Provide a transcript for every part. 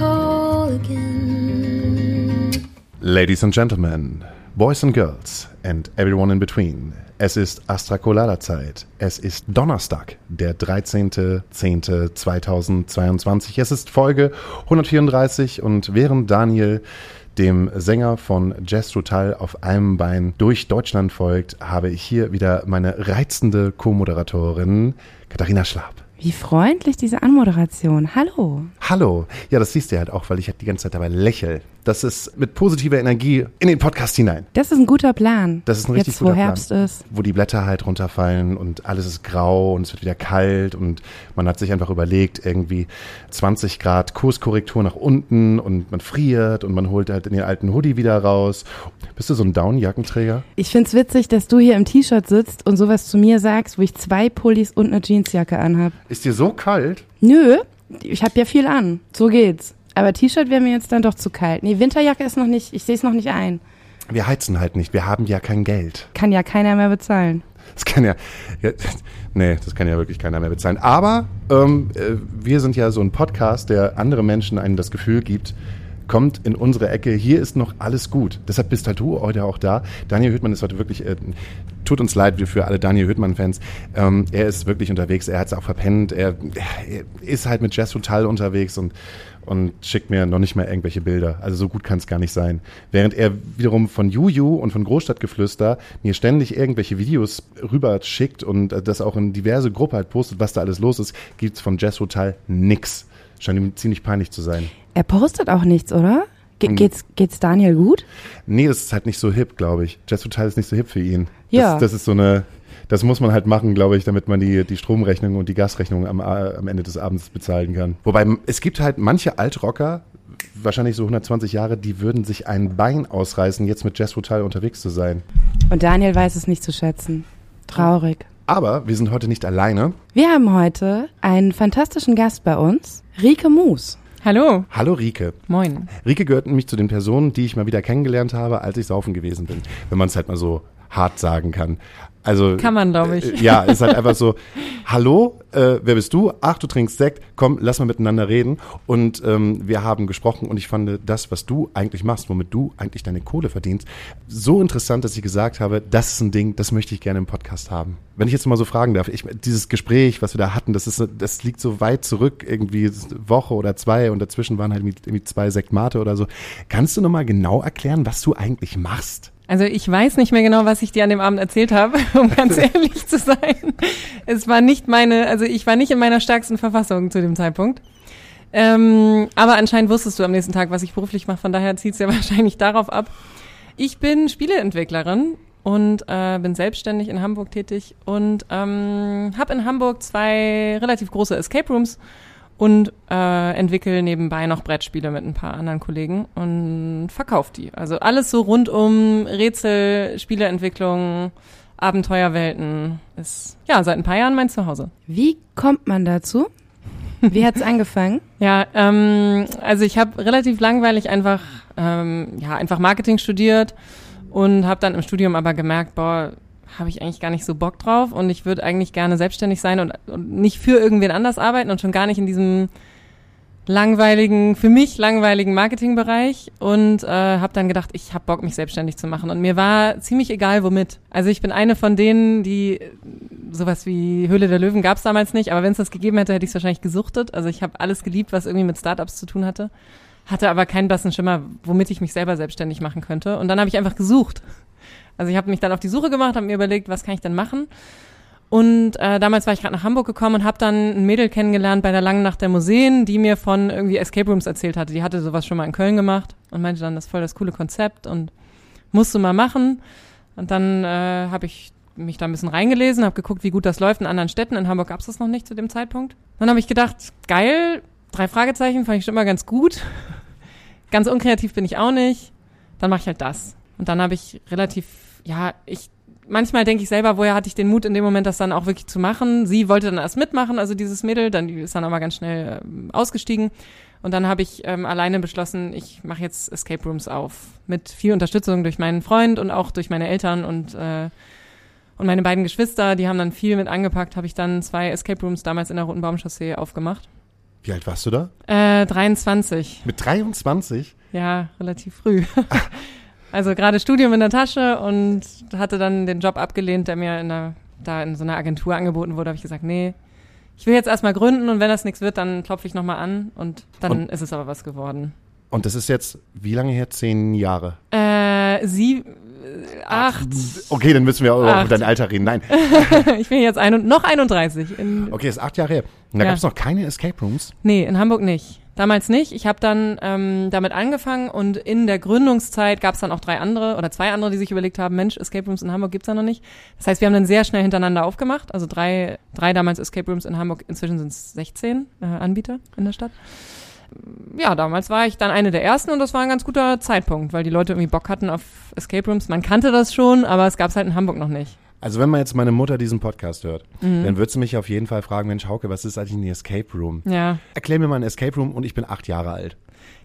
call again. Ladies and Gentlemen, Boys and Girls and everyone in between. Es ist Astrakolala-Zeit. Es ist Donnerstag, der 13.10.2022. Es ist Folge 134 und während Daniel dem Sänger von Jazz Total auf einem Bein durch Deutschland folgt, habe ich hier wieder meine reizende Co-Moderatorin Katharina Schlab. Wie freundlich diese Anmoderation. Hallo. Hallo. Ja, das siehst du halt auch, weil ich halt die ganze Zeit dabei lächel. Das ist mit positiver Energie in den Podcast hinein. Das ist ein guter Plan. Das ist ein richtig Jetzt, guter wo Herbst Plan. ist. Wo die Blätter halt runterfallen und alles ist grau und es wird wieder kalt und man hat sich einfach überlegt, irgendwie 20 Grad Kurskorrektur nach unten und man friert und man holt halt den alten Hoodie wieder raus. Bist du so ein Down-Jackenträger? Ich find's witzig, dass du hier im T-Shirt sitzt und sowas zu mir sagst, wo ich zwei Pullis und eine Jeansjacke anhab. Ist dir so kalt? Nö, ich hab ja viel an. So geht's. Aber T-Shirt wäre mir jetzt dann doch zu kalt. Nee, Winterjacke ist noch nicht, ich sehe es noch nicht ein. Wir heizen halt nicht, wir haben ja kein Geld. Kann ja keiner mehr bezahlen. Das kann ja, ja nee, das kann ja wirklich keiner mehr bezahlen. Aber ähm, äh, wir sind ja so ein Podcast, der andere Menschen einem das Gefühl gibt, kommt in unsere Ecke, hier ist noch alles gut. Deshalb bist halt du heute auch da. Daniel Hüttmann ist heute wirklich, äh, tut uns leid, für alle Daniel Hüttmann-Fans. Ähm, er ist wirklich unterwegs, er hat es auch verpennt, er, er ist halt mit Jazz Total unterwegs und und schickt mir noch nicht mal irgendwelche Bilder. Also so gut kann es gar nicht sein. Während er wiederum von Juju und von Großstadtgeflüster mir ständig irgendwelche Videos rüber schickt und das auch in diverse Gruppen halt postet, was da alles los ist, gibt's von Jazz Hotel nix. Scheint ihm ziemlich peinlich zu sein. Er postet auch nichts, oder? Ge Hm. geht's, geht's Daniel gut? Nee, das ist halt nicht so hip, glaube ich. Jazz Hotel ist nicht so hip für ihn. Ja. Das, das ist so eine, das muss man halt machen, glaube ich, damit man die, die Stromrechnung und die Gasrechnung am, A- am Ende des Abends bezahlen kann. Wobei es gibt halt manche Altrocker, wahrscheinlich so 120 Jahre, die würden sich ein Bein ausreißen, jetzt mit Jazz Hotel unterwegs zu sein. Und Daniel weiß es nicht zu schätzen. Traurig. Aber wir sind heute nicht alleine. Wir haben heute einen fantastischen Gast bei uns, Rike Moos. Hallo. Hallo Rike. Moin. Rike gehört nämlich zu den Personen, die ich mal wieder kennengelernt habe, als ich saufen gewesen bin. Wenn man es halt mal so hart sagen kann. Also Kann man, glaub ich. Äh, ja, ist halt einfach so, hallo, äh, wer bist du? Ach, du trinkst Sekt, komm, lass mal miteinander reden. Und ähm, wir haben gesprochen und ich fand das, was du eigentlich machst, womit du eigentlich deine Kohle verdienst, so interessant, dass ich gesagt habe, das ist ein Ding, das möchte ich gerne im Podcast haben. Wenn ich jetzt mal so fragen darf, ich, dieses Gespräch, was wir da hatten, das ist, das liegt so weit zurück, irgendwie eine Woche oder zwei und dazwischen waren halt irgendwie irgendwie zwei Sektmate oder so. Kannst du nochmal genau erklären, was du eigentlich machst? Also ich weiß nicht mehr genau, was ich dir an dem Abend erzählt habe, um ganz ehrlich zu sein. Es war nicht meine, also ich war nicht in meiner stärksten Verfassung zu dem Zeitpunkt. Ähm, aber anscheinend wusstest du am nächsten Tag, was ich beruflich mache, von daher zieht es ja wahrscheinlich darauf ab. Ich bin Spieleentwicklerin und äh, bin selbstständig in Hamburg tätig und ähm, habe in Hamburg zwei relativ große Escape Rooms und äh, entwickle nebenbei noch Brettspiele mit ein paar anderen Kollegen und verkaufe die. Also alles so rund um Rätsel, Spieleentwicklung, Abenteuerwelten ist ja seit ein paar Jahren mein Zuhause. Wie kommt man dazu? Wie hat's angefangen? Ja, ähm, also ich habe relativ langweilig einfach ähm, ja einfach Marketing studiert und habe dann im Studium aber gemerkt, boah, habe ich eigentlich gar nicht so Bock drauf und ich würde eigentlich gerne selbstständig sein und, und nicht für irgendwen anders arbeiten und schon gar nicht in diesem langweiligen, für mich langweiligen Marketingbereich und äh, habe dann gedacht, ich habe Bock, mich selbstständig zu machen. Und mir war ziemlich egal, womit. Also ich bin eine von denen, die sowas wie Höhle der Löwen gab es damals nicht, aber wenn es das gegeben hätte, hätte ich es wahrscheinlich gesuchtet. Also ich habe alles geliebt, was irgendwie mit Startups zu tun hatte, hatte aber keinen blassen Schimmer, womit ich mich selber selbstständig machen könnte. Und dann habe ich einfach gesucht. Also ich habe mich dann auf die Suche gemacht, habe mir überlegt, was kann ich denn machen? Und äh, damals war ich gerade nach Hamburg gekommen und habe dann ein Mädel kennengelernt bei der langen Nacht der Museen, die mir von irgendwie Escape Rooms erzählt hatte. Die hatte sowas schon mal in Köln gemacht und meinte dann, das ist voll das coole Konzept und musst du mal machen. Und dann äh, habe ich mich da ein bisschen reingelesen, habe geguckt, wie gut das läuft in anderen Städten. In Hamburg gab es das noch nicht zu dem Zeitpunkt. Dann habe ich gedacht, geil, drei Fragezeichen fand ich schon immer ganz gut. ganz unkreativ bin ich auch nicht. Dann mache ich halt das. Und dann habe ich relativ, ja, ich manchmal denke ich selber, woher hatte ich den Mut in dem Moment, das dann auch wirklich zu machen. Sie wollte dann erst mitmachen, also dieses Mädel, dann ist dann aber ganz schnell ähm, ausgestiegen. Und dann habe ich ähm, alleine beschlossen, ich mache jetzt Escape Rooms auf. Mit viel Unterstützung durch meinen Freund und auch durch meine Eltern und, äh, und meine beiden Geschwister, die haben dann viel mit angepackt, habe ich dann zwei Escape Rooms damals in der Roten Baumchaussee aufgemacht. Wie alt warst du da? Äh, 23. Mit 23? Ja, relativ früh. also gerade Studium in der Tasche und hatte dann den Job abgelehnt, der mir in der, da in so einer Agentur angeboten wurde. Habe ich gesagt, nee, ich will jetzt erstmal gründen und wenn das nichts wird, dann klopfe ich nochmal an und dann Und- ist es aber was geworden. Und das ist jetzt, wie lange her? Zehn Jahre. Äh, sie, äh, acht, Okay, dann müssen wir auch über dein Alter reden. Nein. ich bin jetzt ein, noch 31. In, Okay, ist acht Jahre her. Und da Ja. gab es noch keine Escape Rooms. Nee, in Hamburg nicht. Damals nicht. Ich habe dann ähm, damit angefangen und in der Gründungszeit gab es dann auch drei andere oder zwei andere, die sich überlegt haben, Mensch, Escape Rooms in Hamburg gibt's ja noch nicht. Das heißt, wir haben dann sehr schnell hintereinander aufgemacht. Also drei, drei damals Escape Rooms in Hamburg, inzwischen sind es 16 äh, Anbieter in der Stadt. Ja, damals war ich dann eine der ersten und das war ein ganz guter Zeitpunkt, weil die Leute irgendwie Bock hatten auf Escape Rooms. Man kannte das schon, aber es gab's halt in Hamburg noch nicht. Also wenn man jetzt meine Mutter diesen Podcast hört, Mhm. dann wird sie mich auf jeden Fall fragen, Mensch Hauke, was ist eigentlich ein Escape Room? Ja. Erklär mir mal ein Escape Room und ich bin acht Jahre alt.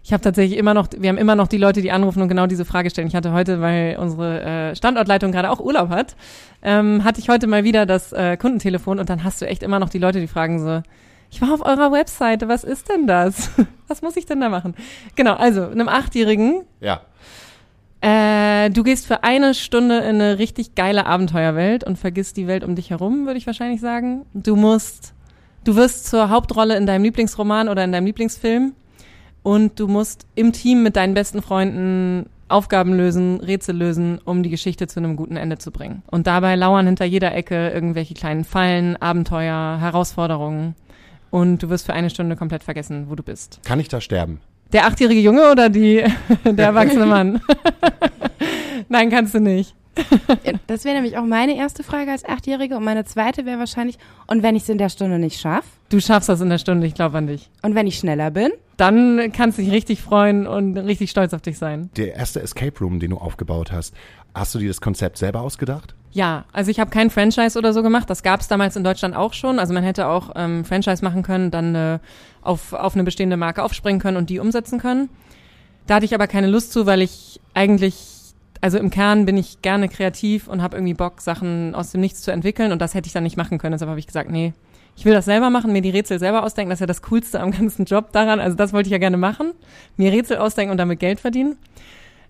Ich habe tatsächlich immer noch, wir haben immer noch die Leute, die anrufen und genau diese Frage stellen. Ich hatte heute, weil unsere äh, Standortleitung gerade auch Urlaub hat, ähm, hatte ich heute mal wieder das äh, Kundentelefon und dann hast du echt immer noch die Leute, die fragen so, ich war auf eurer Webseite, was ist denn das? Was muss ich denn da machen? Genau, also einem Achtjährigen, Ja. Äh, du gehst für eine Stunde in eine richtig geile Abenteuerwelt und vergisst die Welt um dich herum, würde ich wahrscheinlich sagen. Du musst, du wirst zur Hauptrolle in deinem Lieblingsroman oder in deinem Lieblingsfilm und du musst im Team mit deinen besten Freunden Aufgaben lösen, Rätsel lösen, um die Geschichte zu einem guten Ende zu bringen. Und dabei lauern hinter jeder Ecke irgendwelche kleinen Fallen, Abenteuer, Herausforderungen. Und du wirst für eine Stunde komplett vergessen, wo du bist. Kann ich da sterben? Der achtjährige Junge oder die, der erwachsene Mann? Nein, kannst du nicht. Ja, Das wäre nämlich auch meine erste Frage als Achtjährige und meine zweite wäre wahrscheinlich, und wenn ich es in der Stunde nicht schaffe? Du schaffst das in der Stunde, ich glaube an dich. Und wenn ich schneller bin? Dann kannst du dich richtig freuen und richtig stolz auf dich sein. Der erste Escape Room, den du aufgebaut hast, hast du dir das Konzept selber ausgedacht? Ja, also ich habe kein Franchise oder so gemacht. Das gab es damals in Deutschland auch schon. Also man hätte auch ähm, Franchise machen können, dann äh, auf, auf eine bestehende Marke aufspringen können und die umsetzen können. Da hatte ich aber keine Lust zu, weil ich eigentlich, also im Kern bin ich gerne kreativ und habe irgendwie Bock, Sachen aus dem Nichts zu entwickeln und das hätte ich dann nicht machen können. Deshalb habe ich gesagt, nee, ich will das selber machen, mir die Rätsel selber ausdenken. Das ist ja das Coolste am ganzen Job daran. Also das wollte ich ja gerne machen, mir Rätsel ausdenken und damit Geld verdienen.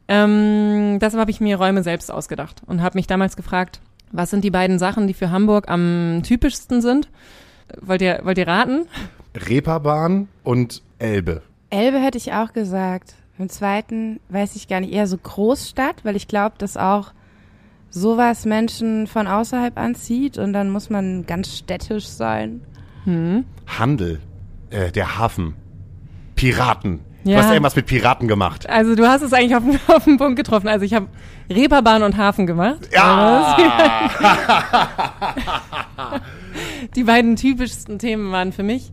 Ähm, deshalb habe ich mir Räume selbst ausgedacht und habe mich damals gefragt, was sind die beiden Sachen, die für Hamburg am typischsten sind? Wollt ihr, wollt ihr raten? Reeperbahn und Elbe. Elbe hätte ich auch gesagt. Im zweiten weiß ich gar nicht, eher so Großstadt, weil ich glaube, dass auch sowas Menschen von außerhalb anzieht und dann muss man ganz städtisch sein. Handel. Äh, der Hafen. Piraten. Du Ja. hast irgendwas mit Piraten gemacht. Also du hast es eigentlich auf, den- auf den Punkt getroffen. Also ich habe Reeperbahn und Hafen gemacht. Ja! Die beiden typischsten Themen waren für mich.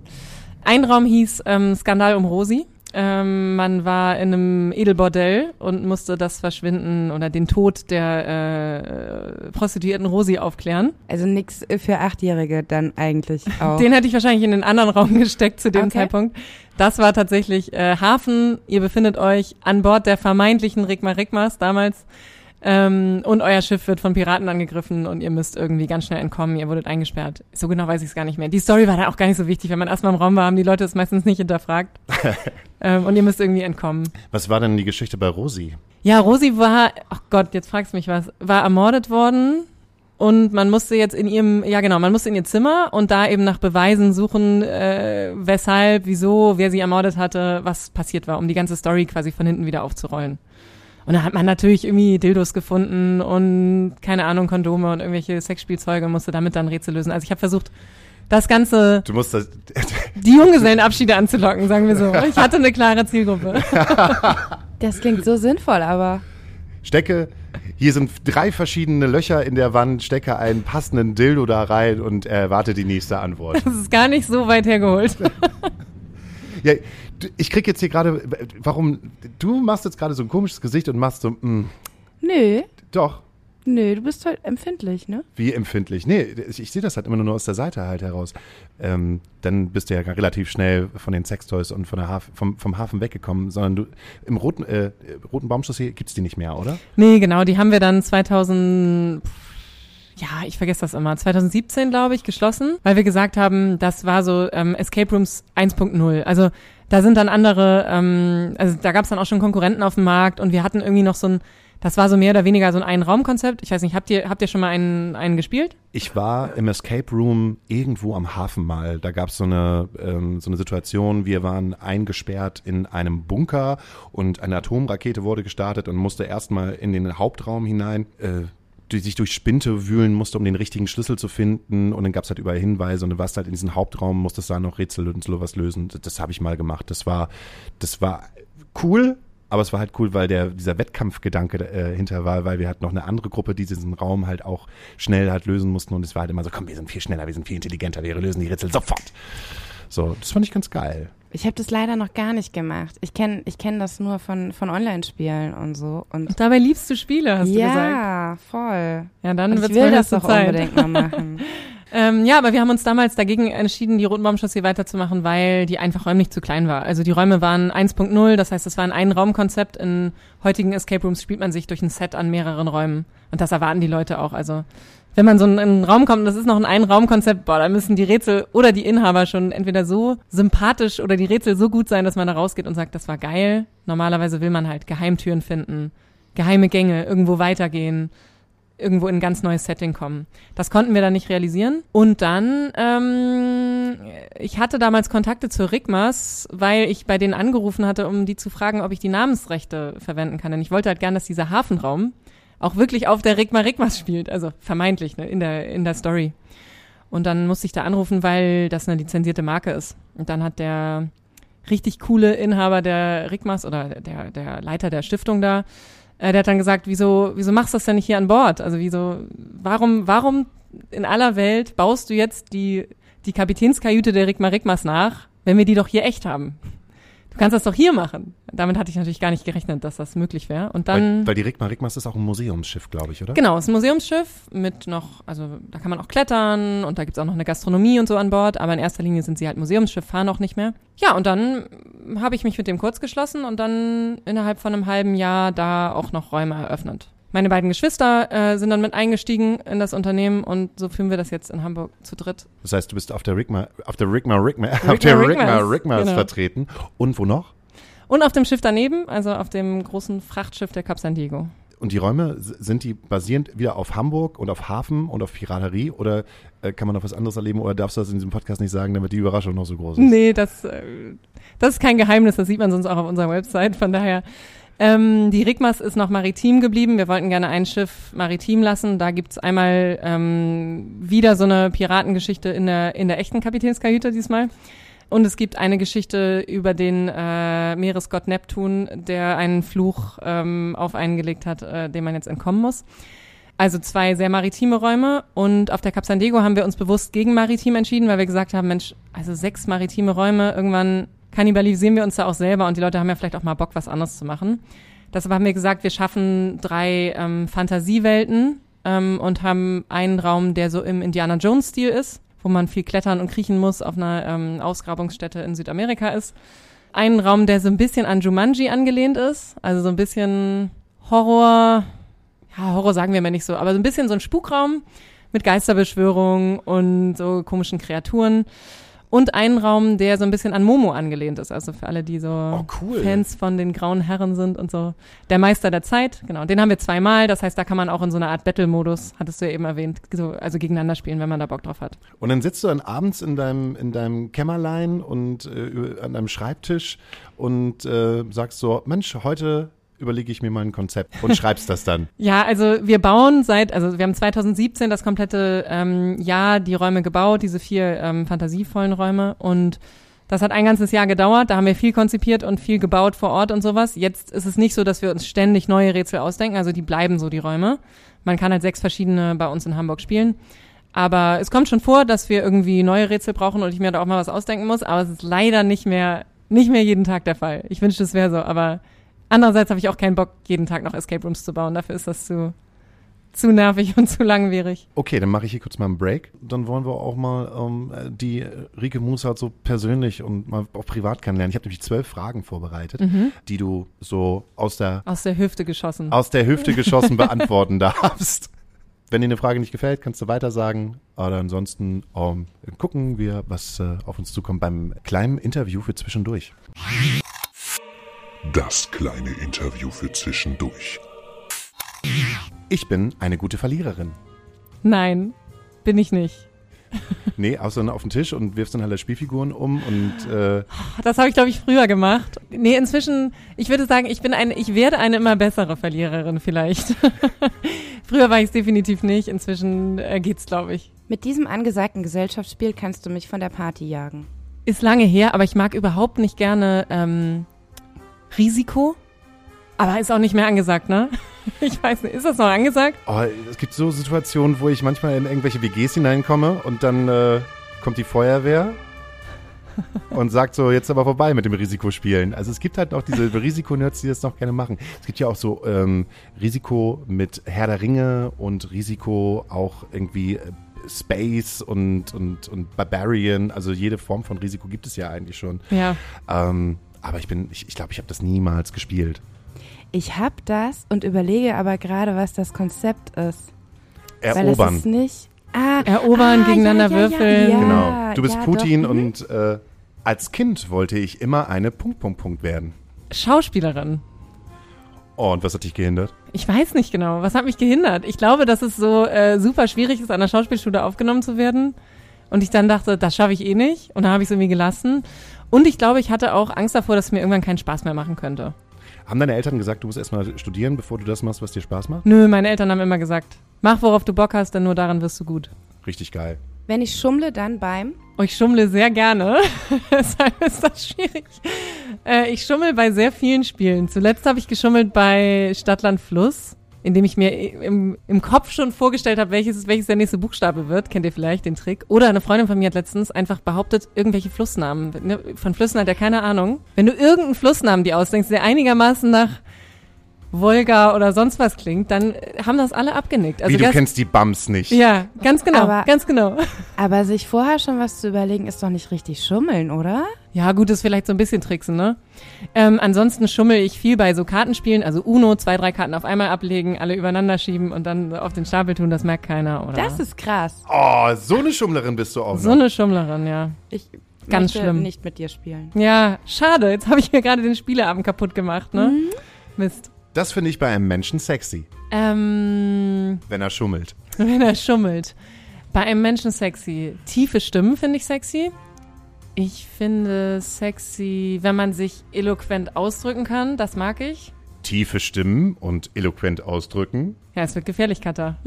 Ein Raum hieß ähm, Skandal um Rosi. Ähm, man war in einem Edelbordell und musste das Verschwinden oder den Tod der äh, Prostituierten Rosi aufklären. Also nix für Achtjährige dann eigentlich auch. Den hätte ich wahrscheinlich in den anderen Raum gesteckt zu dem Okay. Zeitpunkt. Das war tatsächlich äh, Hafen. Ihr befindet euch an Bord der vermeintlichen Rigma Rigmas damals. Ähm, und euer Schiff wird von Piraten angegriffen und ihr müsst irgendwie ganz schnell entkommen. Ihr wurdet eingesperrt. So genau weiß ich es gar nicht mehr. Die Story war da auch gar nicht so wichtig. Wenn man erstmal im Raum war, haben die Leute es meistens nicht hinterfragt. ähm, und ihr müsst irgendwie entkommen. Was war denn die Geschichte bei Rosi? Ja, Rosi war, ach Gott, jetzt fragst du mich was, war ermordet worden und man musste jetzt in ihrem, ja genau, man musste in ihr Zimmer und da eben nach Beweisen suchen, äh, weshalb, wieso, wer sie ermordet hatte, was passiert war, um die ganze Story quasi von hinten wieder aufzurollen. Und da hat man natürlich irgendwie Dildos gefunden und keine Ahnung, Kondome und irgendwelche Sexspielzeuge und musste damit dann Rätsel lösen. Also ich habe versucht, das Ganze, Du musst das. die Junggesellenabschiede anzulocken, sagen wir so. Ich hatte eine klare Zielgruppe. Das klingt so sinnvoll, aber stecke, hier sind drei verschiedene Löcher in der Wand, stecke einen passenden Dildo da rein und erwarte die nächste Antwort. Das ist gar nicht so weit hergeholt. Ja, ich krieg jetzt hier gerade, warum, du machst jetzt gerade so ein komisches Gesicht und machst so, mm, Nö, doch, nö, du bist halt empfindlich, ne? wie empfindlich. Nee, ich, ich sehe das halt immer nur aus der Seite halt heraus. Ähm, dann bist du ja relativ schnell von den Sextoys und von der Haf vom, vom Hafen weggekommen, sondern du, im roten, äh, roten Baumchaussee gibt's die nicht mehr, oder? Nee, genau, die haben wir dann 2000, ja, ich vergesse das immer, 2017, glaube ich, geschlossen, weil wir gesagt haben, das war so ähm, Escape Rooms 1.0. Also da sind dann andere, ähm, also da gab es dann auch schon Konkurrenten auf dem Markt und wir hatten irgendwie noch so ein, das war so mehr oder weniger so ein Ein-Raum-Konzept. Ich weiß nicht, habt ihr, habt ihr schon mal einen, einen gespielt? Ich war im Escape Room irgendwo am Hafen mal. Da gab es so eine, ähm, so eine Situation, wir waren eingesperrt in einem Bunker und eine Atomrakete wurde gestartet und musste erstmal in den Hauptraum hinein. Äh, sich durch Spinte wühlen musste, um den richtigen Schlüssel zu finden. Und dann gab es halt überall Hinweise und du warst halt in diesen Hauptraum, musstest da noch Rätsel und sowas lösen. Das, habe ich mal gemacht. Das war, das war cool, aber es war halt cool, weil der, dieser Wettkampfgedanke äh, hinter war, weil wir halt noch eine andere Gruppe, die diesen Raum halt auch schnell halt lösen mussten. Und es war halt immer so, komm, wir sind viel schneller, wir sind viel intelligenter, wir lösen die Rätsel sofort. So, das fand ich ganz geil. Ich habe das leider noch gar nicht gemacht. Ich kenne ich kenn das nur von, von Online-Spielen und so. Und Dabei liebst du Spiele, hast du gesagt. ja, voll. Ja, dann Und wird's ich will das doch Zeit. unbedingt mal machen. Ähm, ja, aber wir haben uns damals dagegen entschieden, die Rotenbaumchaussee weiterzumachen, weil die einfach räumlich zu klein war. Also die Räume waren 1.0, das heißt, es war ein Ein-Raum-Konzept. In heutigen Escape Rooms spielt man sich durch ein Set an mehreren Räumen. Und das erwarten die Leute auch. Also wenn man so in einen Raum kommt und das ist noch ein Ein-Raum-Konzept, boah, da müssen die Rätsel oder die Inhaber schon entweder so sympathisch oder die Rätsel so gut sein, dass man da rausgeht und sagt, das war geil. Normalerweise will man halt Geheimtüren finden, geheime Gänge, irgendwo weitergehen irgendwo in ein ganz neues Setting kommen. Das konnten wir dann nicht realisieren. Und dann, ähm, ich hatte damals Kontakte zur Rigmas, weil ich bei denen angerufen hatte, um die zu fragen, ob ich die Namensrechte verwenden kann. Denn ich wollte halt gern, dass dieser Hafenraum auch wirklich auf der Rigma Rigmas spielt. Also vermeintlich, ne, in der, in der Story. Und dann musste ich da anrufen, weil das eine lizenzierte Marke ist. Und dann hat der richtig coole Inhaber der Rigmas oder der, der Leiter der Stiftung da, äh, der hat dann gesagt, wieso, wieso machst du das denn nicht hier an Bord? Also wieso, warum, warum in aller Welt baust du jetzt die, die Kapitänskajüte der Rigma Rigmas nach, wenn wir die doch hier echt haben? Du kannst das doch hier machen. Damit hatte ich natürlich gar nicht gerechnet, dass das möglich wäre. Und dann. weil, weil die Rigma Rigmas ist auch ein Museumsschiff, glaube ich, oder? Genau, es ist ein Museumsschiff mit noch, also da kann man auch klettern und da gibt's auch noch eine Gastronomie und so an Bord, aber in erster Linie sind sie halt Museumsschiff, fahren auch nicht mehr. Ja, und dann habe ich mich mit dem kurz geschlossen und dann innerhalb von einem halben Jahr da auch noch Räume eröffnet. Meine beiden Geschwister äh, sind dann mit eingestiegen in das Unternehmen und so führen wir das jetzt in Hamburg zu dritt. Das heißt, du bist auf der Rigma, auf der Rigma Rigma, auf der Rigma Rigmas genau. vertreten. Und wo noch? Und auf dem Schiff daneben, also auf dem großen Frachtschiff der Cap San Diego. Und die Räume, sind die basierend wieder auf Hamburg und auf Hafen und auf Piraterie oder äh, kann man noch was anderes erleben oder darfst du das in diesem Podcast nicht sagen, damit die Überraschung noch so groß ist? Nee, das, äh, das ist kein Geheimnis, das sieht man sonst auch auf unserer Website. Von daher, ähm, die Rigmas ist noch maritim geblieben. Wir wollten gerne ein Schiff maritim lassen. Da gibt's einmal ähm, wieder so eine Piratengeschichte in der, in der echten Kapitänskajüte diesmal. Und es gibt eine Geschichte über den äh, Meeresgott Neptun, der einen Fluch ähm, auf einen gelegt hat, äh, dem man jetzt entkommen muss. Also zwei sehr maritime Räume und auf der Cap San Diego haben wir uns bewusst gegen maritim entschieden, weil wir gesagt haben, Mensch, also sechs maritime Räume, irgendwann kannibalisieren wir uns da auch selber und die Leute haben ja vielleicht auch mal Bock, was anderes zu machen. Deshalb haben wir gesagt, wir schaffen drei ähm, Fantasiewelten ähm, und haben einen Raum, der so im Indiana Jones Stil ist, wo man viel klettern und kriechen muss, auf einer ähm, Ausgrabungsstätte in Südamerika ist. Einen Raum, der so ein bisschen an Jumanji angelehnt ist, also so ein bisschen Horror, ja, Horror sagen wir mal nicht so, aber so ein bisschen so ein Spukraum mit Geisterbeschwörung und so komischen Kreaturen. Und einen Raum, der so ein bisschen an Momo angelehnt ist. Also für alle, die so Oh, cool. Fans von den grauen Herren sind und so. Der Meister der Zeit, genau. Den haben wir zweimal. Das heißt, da kann man auch in so einer Art Battle-Modus, hattest du ja eben erwähnt, so, also gegeneinander spielen, wenn man da Bock drauf hat. Und dann sitzt du dann abends in deinem, in deinem Kämmerlein und äh, an deinem Schreibtisch und äh, sagst so, Mensch, heute überlege ich mir mal ein Konzept und schreibst das dann. Ja, also wir bauen seit, also wir haben 2017 das komplette ähm, Jahr die Räume gebaut, diese vier ähm, fantasievollen Räume und Das hat ein ganzes Jahr gedauert, da haben wir viel konzipiert und viel gebaut vor Ort und sowas. Jetzt ist es nicht so, dass wir uns ständig neue Rätsel ausdenken, also die bleiben so die Räume. Man kann halt sechs verschiedene bei uns in Hamburg spielen. Aber es kommt schon vor, dass wir irgendwie neue Rätsel brauchen und ich mir da auch mal was ausdenken muss, aber es ist leider nicht mehr, nicht mehr jeden Tag der Fall. Ich wünschte, es wäre so, aber andererseits habe ich auch keinen Bock, jeden Tag noch Escape Rooms zu bauen. Dafür ist das zu, zu nervig und zu langwierig. Okay, dann mache ich hier kurz mal einen Break. Dann wollen wir auch mal ähm, die Rike Musart so persönlich und mal auch privat kennenlernen. Ich habe nämlich zwölf Fragen vorbereitet, die du so aus der Aus der Hüfte geschossen. aus der Hüfte geschossen beantworten darfst. Wenn dir eine Frage nicht gefällt, kannst du weiter sagen. Oder ansonsten ähm, gucken wir, was äh, auf uns zukommt beim kleinen Interview für zwischendurch. Das kleine Interview für zwischendurch. Ich bin eine gute Verliererin. Nein, bin ich nicht. Nee, außer dann auf den Tisch und wirfst dann alle Spielfiguren um und äh, Das habe ich, glaube ich, früher gemacht. Nee, inzwischen, ich würde sagen, ich bin eine, ich werde eine immer bessere Verliererin vielleicht. früher war ich es definitiv nicht, inzwischen äh, geht's, glaube ich. Mit diesem angesagten Gesellschaftsspiel kannst du mich von der Party jagen. Ist lange her, aber ich mag überhaupt nicht gerne ähm, Risiko. Aber ist auch nicht mehr angesagt, ne? Ich weiß nicht, ist das noch angesagt? oh, es gibt so Situationen, wo ich manchmal in irgendwelche WGs hineinkomme und dann äh, kommt die Feuerwehr und sagt so, jetzt aber vorbei mit dem Risikospielen. Also es gibt halt noch diese Risikonerds, die das noch gerne machen. Es gibt ja auch so ähm, Risiko mit Herr der Ringe und Risiko auch irgendwie äh, Space und, und, und Barbarian. Also jede Form von Risiko gibt es ja eigentlich schon. Ja. Ähm, aber ich bin, ich, ich glaube, ich habe das niemals gespielt. Ich hab das und überlege aber gerade, was das Konzept ist. Weil es Erobern. ist nicht. Ah, Erobern, ah, gegeneinander ja, ja, würfeln. Ja, Genau. Du bist ja, Putin doch. Mhm. und äh, als Kind wollte ich immer eine Punkt, Punkt, Punkt werden. Schauspielerin. Oh, und was hat dich gehindert? Ich weiß nicht genau. Was hat mich gehindert? Ich glaube, dass es so äh, super schwierig ist, an der Schauspielschule aufgenommen zu werden. Und ich dann dachte, das schaffe ich eh nicht. Und dann habe ich es irgendwie gelassen. Und ich glaube, ich hatte auch Angst davor, dass es mir irgendwann keinen Spaß mehr machen könnte. Haben deine Eltern gesagt, du musst erstmal studieren, bevor du das machst, was dir Spaß macht? Nö, meine Eltern haben immer gesagt, mach worauf du Bock hast, denn nur daran wirst du gut. Richtig geil. Wenn ich schummle, dann beim. Oh, ich schummle sehr gerne. Deshalb ist das schwierig. Äh, ich schummel bei sehr vielen Spielen. Zuletzt habe ich geschummelt bei Stadtland Fluss, indem ich mir im, im Kopf schon vorgestellt habe, welches, welches der nächste Buchstabe wird. Kennt ihr vielleicht den Trick? Oder eine Freundin von mir hat letztens einfach behauptet, irgendwelche Flussnamen. Ne, Von Flüssen hat er keine Ahnung. Wenn du irgendeinen Flussnamen dir ausdenkst, der einigermaßen nach Wolga oder sonst was klingt, dann äh, haben das alle abgenickt. Also Wie, du kennst die Bums nicht. ja, ganz genau, Aber- ganz genau. Aber sich vorher schon was zu überlegen, ist doch nicht richtig schummeln, oder? Ja, gut, ist vielleicht so ein bisschen tricksen, ne? Ähm, ansonsten schummel ich viel bei so Kartenspielen, also Uno, zwei, drei Karten auf einmal ablegen, alle übereinander schieben und dann auf den Stapel tun, das merkt keiner, oder? Das ist krass. Oh, so eine Schummlerin bist du auch so noch. eine Schummlerin, ja. Ich Ganz schlimm. nicht mit dir spielen. Ja, schade, jetzt habe ich mir gerade den Spieleabend kaputt gemacht, ne? Mist. Das finde ich bei einem Menschen sexy, Ähm, wenn er schummelt. wenn er schummelt. Bei einem Menschen sexy. Tiefe Stimmen finde ich sexy. Ich finde sexy, wenn man sich eloquent ausdrücken kann, das mag ich. Tiefe Stimmen und eloquent ausdrücken. Ja, es wird gefährlich, Katha.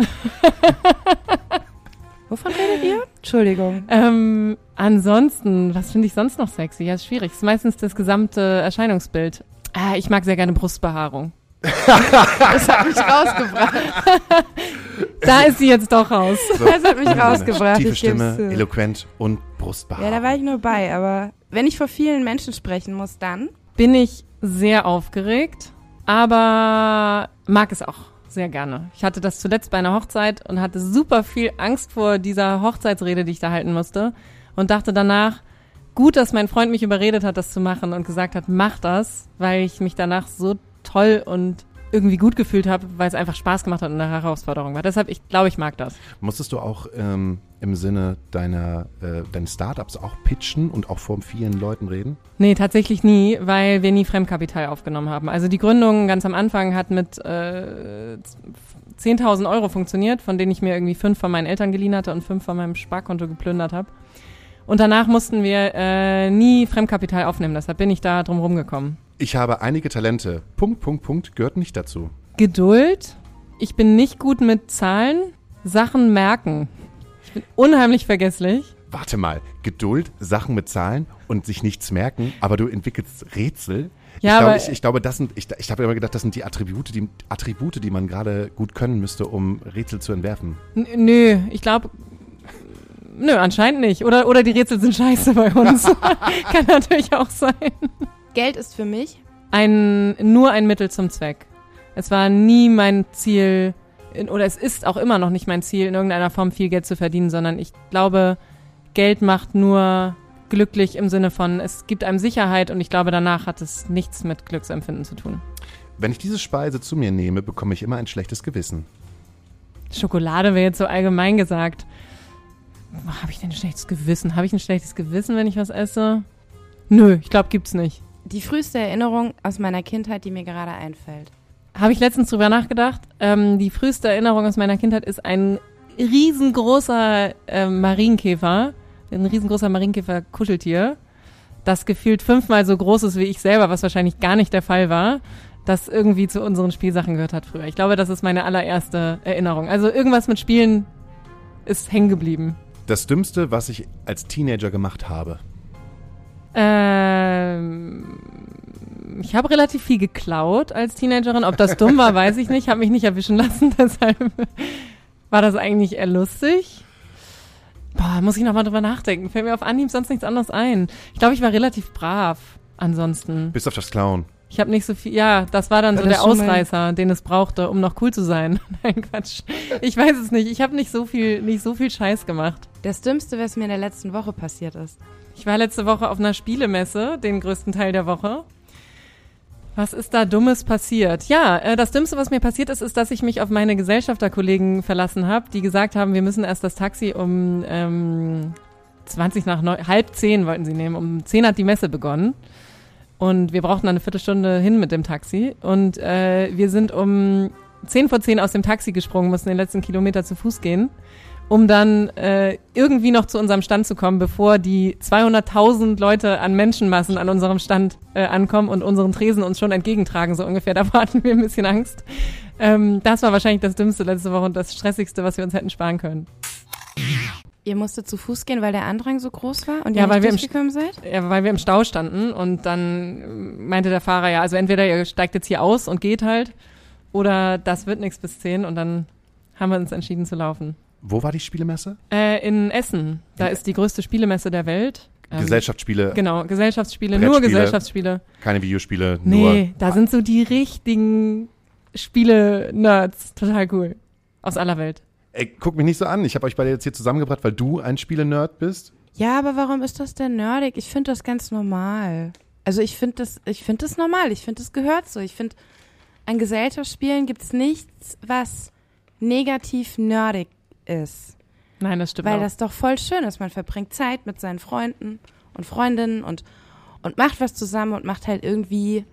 Wovon redet ihr? Entschuldigung. Ähm, ansonsten, was finde ich sonst noch sexy? Ja, ist schwierig. Ist meistens das gesamte Erscheinungsbild. Ah, ich mag sehr gerne Brustbehaarung. Das hat mich rausgebracht. Da ist sie jetzt doch raus. Das hat mich rausgebracht. Tiefe Stimme, eloquent und Ja, Brustbehaarung. da war ich nur bei, aber wenn ich vor vielen Menschen sprechen muss, dann. Bin ich sehr aufgeregt, aber mag es auch sehr gerne. Ich hatte das zuletzt bei einer Hochzeit und hatte super viel Angst vor dieser Hochzeitsrede, die ich da halten musste und dachte danach, gut, dass mein Freund mich überredet hat, das zu machen und gesagt hat, mach das, weil ich mich danach so toll und irgendwie gut gefühlt habe, weil es einfach Spaß gemacht hat und eine Herausforderung war. Deshalb, ich glaube, ich mag das. Musstest du auch ähm, im Sinne deiner äh, deines Startups auch pitchen und auch vor vielen Leuten reden? Nee, tatsächlich nie, weil wir nie Fremdkapital aufgenommen haben. Also die Gründung ganz am Anfang hat mit äh, 10.000 Euro funktioniert, von denen ich mir irgendwie fünf von meinen Eltern geliehen hatte und fünf von meinem Sparkonto geplündert habe. Und danach mussten wir äh, nie Fremdkapital aufnehmen, deshalb bin ich da drum rumgekommen. Ich habe einige Talente. Punkt, Punkt, Punkt gehört nicht dazu. Geduld. Ich bin nicht gut mit Zahlen. Sachen merken. Ich bin unheimlich vergesslich. Warte mal, Geduld, Sachen mit Zahlen und sich nichts merken, aber du entwickelst Rätsel. Ja, ich, glaube, ich, ich glaube, das sind, ich, ich habe immer gedacht, das sind die Attribute, die Attribute, die man gerade gut können müsste, um Rätsel zu entwerfen. N nö, ich glaube, nö, anscheinend nicht. Oder, oder die Rätsel sind scheiße bei uns. Kann natürlich auch sein. Geld ist für mich Ein, nur ein Mittel zum Zweck. Es war nie mein Ziel, in, oder es ist auch immer noch nicht mein Ziel, in irgendeiner Form viel Geld zu verdienen, sondern ich glaube, Geld macht nur glücklich im Sinne von, es gibt einem Sicherheit und ich glaube, danach hat es nichts mit Glücksempfinden zu tun. Wenn ich diese Speise zu mir nehme, bekomme ich immer ein schlechtes Gewissen. Schokolade wäre jetzt so allgemein gesagt. Habe ich denn ein schlechtes Gewissen? Habe ich ein schlechtes Gewissen, wenn ich was esse? Nö, ich glaube, gibt's nicht. die früheste Erinnerung aus meiner Kindheit, die mir gerade einfällt. Habe ich letztens drüber nachgedacht. Ähm, die früheste Erinnerung aus meiner Kindheit ist ein riesengroßer ähm, Marienkäfer, ein riesengroßer Marienkäfer-Kuscheltier, das gefühlt fünfmal so groß ist wie ich selber, was wahrscheinlich gar nicht der Fall war, das irgendwie zu unseren Spielsachen gehört hat früher. Ich glaube, das ist meine allererste Erinnerung. Also irgendwas mit Spielen ist hängen geblieben. Das Dümmste, was ich als Teenager gemacht habe. Ähm, ich habe relativ viel geklaut als Teenagerin. Ob das dumm war, weiß ich nicht. Habe mich nicht erwischen lassen. Deshalb war das eigentlich eher lustig. Boah, muss ich noch mal drüber nachdenken. Fällt mir auf Anhieb sonst nichts anderes ein. Ich glaube, ich war relativ brav. Ansonsten. Bis auf das Klauen. Ich habe nicht so viel. Ja, das war dann so War das der Ausreißer, den es brauchte, um noch cool zu sein. Nein, Quatsch. Ich weiß es nicht. Ich habe nicht so viel, nicht so viel Scheiß gemacht. Das Dümmste, was mir in der letzten Woche passiert ist. Ich war letzte Woche auf einer Spielemesse, den größten Teil der Woche. Was ist da Dummes passiert? Ja, äh, das Dümmste, was mir passiert ist, ist, dass ich mich auf meine Gesellschafterkollegen verlassen habe, die gesagt haben, wir müssen erst das Taxi um ähm, 20 nach neun, halb zehn wollten sie nehmen. Um zehn hat die Messe begonnen. Und wir brauchten eine Viertelstunde hin mit dem Taxi. Und äh, wir sind um zehn vor zehn aus dem Taxi gesprungen, mussten den letzten Kilometer zu Fuß gehen, um dann äh, irgendwie noch zu unserem Stand zu kommen, bevor die 200.000 Leute an Menschenmassen an unserem Stand äh, ankommen und unseren Tresen uns schon entgegentragen, so ungefähr. Da hatten wir ein bisschen Angst. Ähm, das war wahrscheinlich das Dümmste letzte Woche und das Stressigste, was wir uns hätten sparen können. Ihr musstet zu Fuß gehen, weil der Andrang so groß war und Ja, ihr weil nicht wir im seid? Ja, weil wir im Stau standen und dann äh, meinte der Fahrer ja, also entweder ihr steigt jetzt hier aus und geht halt oder das wird nichts bis 10 und dann haben wir uns entschieden zu laufen. Wo war die Spielemesse? Äh, in Essen, da ist die größte Spielemesse der Welt. Ähm, Gesellschaftsspiele, Genau, Gesellschaftsspiele, nur. Gesellschaftsspiele. keine Videospiele, Nee, nur. da sind so die richtigen Spiele-Nerds. Total cool. Aus aller Welt. Ey, guck mich nicht so an. Ich habe euch beide jetzt hier zusammengebracht, weil du ein Spiele-Nerd bist. Ja, aber warum ist das denn nerdig? Ich finde das ganz normal. Also ich finde das, ich finde das normal. Ich finde, das gehört so. Ich finde, an Gesellschaftsspielen gibt es nichts, was negativ nerdig ist. Nein, das stimmt Weil auch. das doch voll schön ist. Man verbringt Zeit mit seinen Freunden und Freundinnen und, und macht was zusammen und macht halt irgendwie.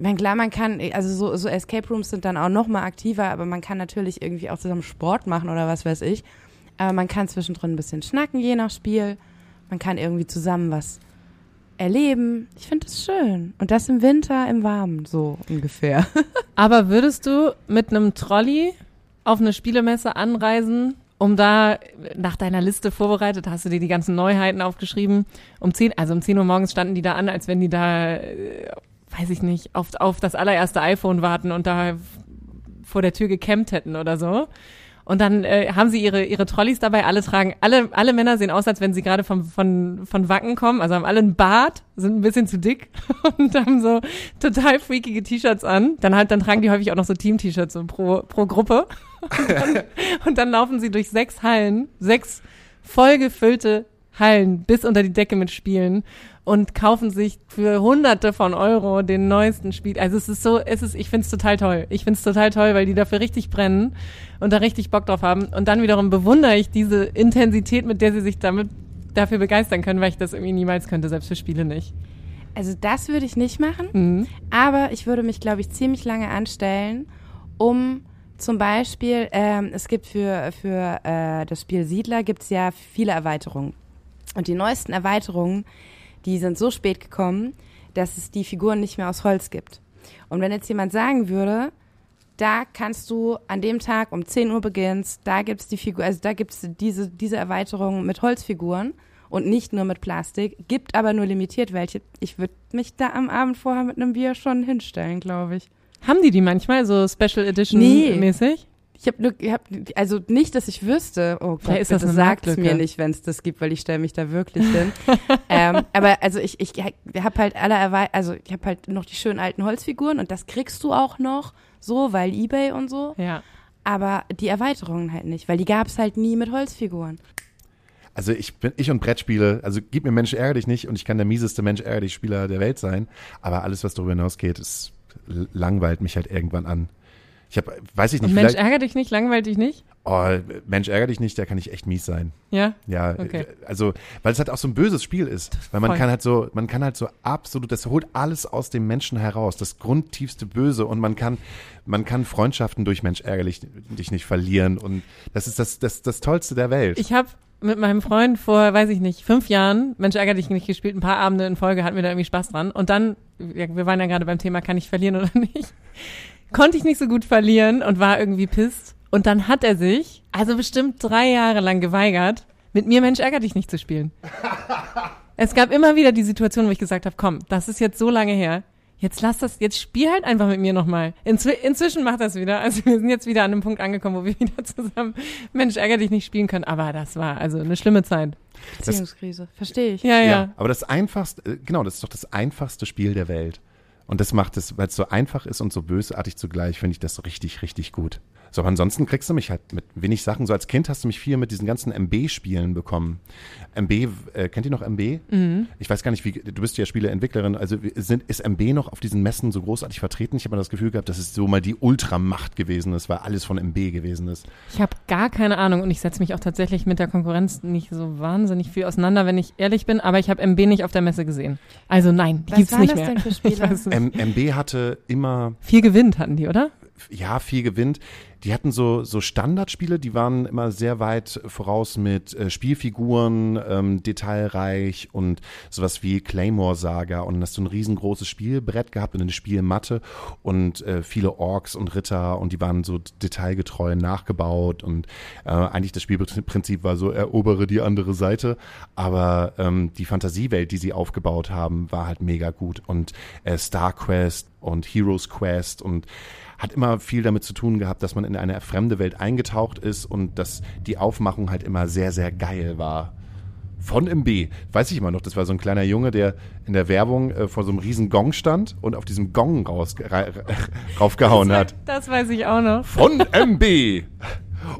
Meine, klar, man kann, also so, so Escape Rooms sind dann auch noch mal aktiver, aber man kann natürlich irgendwie auch zusammen Sport machen oder was weiß ich. Aber man kann zwischendrin ein bisschen schnacken, je nach Spiel. Man kann irgendwie zusammen was erleben. Ich finde das schön. Und das im Winter, im Warmen, so ungefähr. Aber würdest du mit einem Trolley auf eine Spielemesse anreisen, um da nach deiner Liste vorbereitet, hast du dir die ganzen Neuheiten aufgeschrieben? Um 10, also um 10 Uhr morgens standen die da an, als wenn die da, äh, weiß ich nicht, auf, auf das allererste iPhone warten und da vor der Tür gecampt hätten oder so. Und dann äh, haben sie ihre, ihre Trolleys dabei, alle tragen, alle, alle Männer sehen aus, als wenn sie gerade vom, von, von Wacken kommen, also haben alle einen Bart, sind ein bisschen zu dick und haben so total freakige T-Shirts an. Dann halt, dann tragen die häufig auch noch so Team-T-Shirts so pro, pro Gruppe. Und dann, und dann laufen sie durch sechs Hallen, sechs vollgefüllte Hallen bis unter die Decke mit Spielen und kaufen sich für hunderte von Euro den neuesten Spiel. Also es ist so, es ist, ich find's total toll. Ich find's total toll, weil die dafür richtig brennen und da richtig Bock drauf haben. Und dann wiederum bewundere ich diese Intensität, mit der sie sich damit dafür begeistern können, weil ich das irgendwie niemals könnte, selbst für Spiele nicht. Also das würde ich nicht machen. Mhm. Aber ich würde mich, glaube ich, ziemlich lange anstellen, um zum Beispiel, ähm, es gibt für, für äh, das Spiel Siedler gibt es ja viele Erweiterungen. Und die neuesten Erweiterungen, die sind so spät gekommen, dass es die Figuren nicht mehr aus Holz gibt. Und wenn jetzt jemand sagen würde, da kannst du an dem Tag um 10 Uhr beginnst, da gibt's die Figur, also da gibt's diese, diese Erweiterung mit Holzfiguren und nicht nur mit Plastik, gibt aber nur limitiert welche. Ich würde mich da am Abend vorher mit einem Bier schon hinstellen, glaube ich. Haben die die manchmal so Special Edition Nee. mäßig? Ich habe nur, ich hab, also nicht, dass ich wüsste. Oh Gott, Vielleicht ist das bitte sagt's Marktlücke. mir nicht, wenn es das gibt, weil ich stelle mich da wirklich hin. ähm, aber also ich, ich, ich habe halt alle Erwei also ich habe halt noch die schönen alten Holzfiguren und das kriegst du auch noch so, weil eBay und so. Ja. Aber die Erweiterungen halt nicht, weil die gab's halt nie mit Holzfiguren. Also ich bin ich und Brettspiele, also gib mir Mensch ärger dich nicht und ich kann der mieseste Mensch ärger dich Spieler der Welt sein, aber alles was darüber hinausgeht, ist langweilt mich halt irgendwann an. Ich habe weiß ich nicht, Und Mensch, vielleicht ärger dich nicht, langweilt dich nicht? oh, Mensch ärger dich nicht, da kann ich echt mies sein. Ja? Ja, Okay. also weil es halt auch so ein böses Spiel ist, weil man Voll. kann halt so, man kann halt so absolut, das holt alles aus dem Menschen heraus, das grundtiefste Böse und man kann, man kann Freundschaften durch Mensch ärgerlich dich nicht verlieren und das ist das, das, das Tollste der Welt. Ich habe mit meinem Freund vor, weiß ich nicht, fünf Jahren, Mensch, ärger dich nicht gespielt, ein paar Abende in Folge hatten wir da irgendwie Spaß dran. Und dann, wir waren ja gerade beim Thema, kann ich verlieren oder nicht? Konnte ich nicht so gut verlieren und war irgendwie pisst. Und dann hat er sich, also bestimmt drei Jahre lang geweigert, mit mir Mensch, ärger dich nicht zu spielen. Es gab immer wieder die Situation, wo ich gesagt habe, komm, das ist jetzt so lange her. Jetzt lass das, jetzt spiel halt einfach mit mir nochmal. Inzwi inzwischen macht das wieder. Also wir sind jetzt wieder an einem Punkt angekommen, wo wir wieder zusammen Mensch, ärger dich nicht spielen können. Aber das war also eine schlimme Zeit. Beziehungskrise. Verstehe ich. Ja, ja. aber das einfachste, äh, genau, das ist doch das einfachste Spiel der Welt. Und das macht es, weil es so einfach ist und so bösartig zugleich, finde ich das richtig, richtig gut. So, aber ansonsten kriegst du mich halt mit wenig Sachen. So als Kind hast du mich viel mit diesen ganzen MB-Spielen bekommen. MB, äh, kennt ihr noch MB? Mhm. Ich weiß gar nicht, wie, du bist ja Spieleentwicklerin, also sind, ist MB noch auf diesen Messen so großartig vertreten? Ich habe mal das Gefühl gehabt, dass es so mal die Ultramacht gewesen ist, weil alles von MB gewesen ist. Ich habe gar keine Ahnung und ich setze mich auch tatsächlich mit der Konkurrenz nicht so wahnsinnig viel auseinander, wenn ich ehrlich bin, aber ich habe MB nicht auf der Messe gesehen. Also nein, die Was gibt's nicht das mehr. MB hatte immer Viel gewinnt hatten die, oder? Ja, viel gewinnt. Die hatten so, so Standardspiele, die waren immer sehr weit voraus mit äh, Spielfiguren, ähm, detailreich und sowas wie Claymore Saga. Und hast du ein riesengroßes Spielbrett gehabt und eine Spielmatte und äh, viele Orks und Ritter und die waren so detailgetreu nachgebaut und äh, eigentlich das Spielprinzip war so, erobere die andere Seite. Aber ähm, die Fantasiewelt, die sie aufgebaut haben, war halt mega gut. Und äh, Star Quest und Heroes Quest und hat immer viel damit zu tun gehabt, dass man in eine fremde Welt eingetaucht ist und dass die Aufmachung halt immer sehr, sehr geil war. Von MB, weiß ich immer noch, das war so ein kleiner Junge, der in der Werbung äh, vor so einem riesen Gong stand und auf diesem Gong raus, ra, ra, raufgehauen hat. Das weiß ich auch noch. Von MB!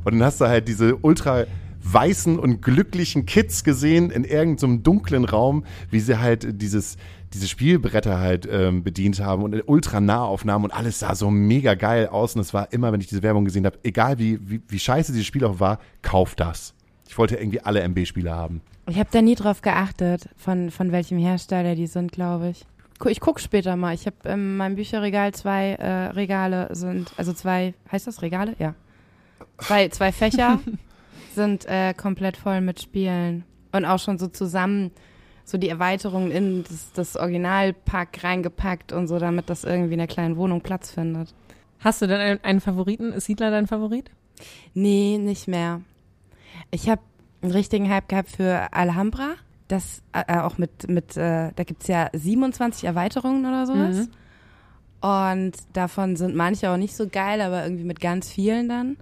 Und dann hast du halt diese ultra weißen und glücklichen Kids gesehen in irgendeinem dunklen Raum, wie sie halt dieses, diese Spielbretter halt ähm, bedient haben und ultra Nahaufnahmen und alles sah so mega geil aus und es war immer, wenn ich diese Werbung gesehen habe, egal wie, wie, wie scheiße dieses Spiel auch war, kauf das. Ich wollte irgendwie alle MB-Spiele haben. Ich habe da nie drauf geachtet, von, von welchem Hersteller die sind, glaube ich. Ich guck später mal. Ich habe in meinem Bücherregal zwei äh, Regale sind, also zwei, heißt das Regale? Ja. Zwei, zwei Fächer sind äh, komplett voll mit Spielen. Und auch schon so zusammen, so die Erweiterungen in das, das Originalpack reingepackt und so, damit das irgendwie in der kleinen Wohnung Platz findet. Hast du denn einen, einen Favoriten? Ist Siedler dein Favorit? Nee, nicht mehr. Ich habe einen richtigen Hype gehabt für Alhambra. Das äh, auch mit, mit äh, da gibt's ja 27 Erweiterungen oder sowas. Und davon sind manche auch nicht so geil, aber irgendwie mit ganz vielen dann.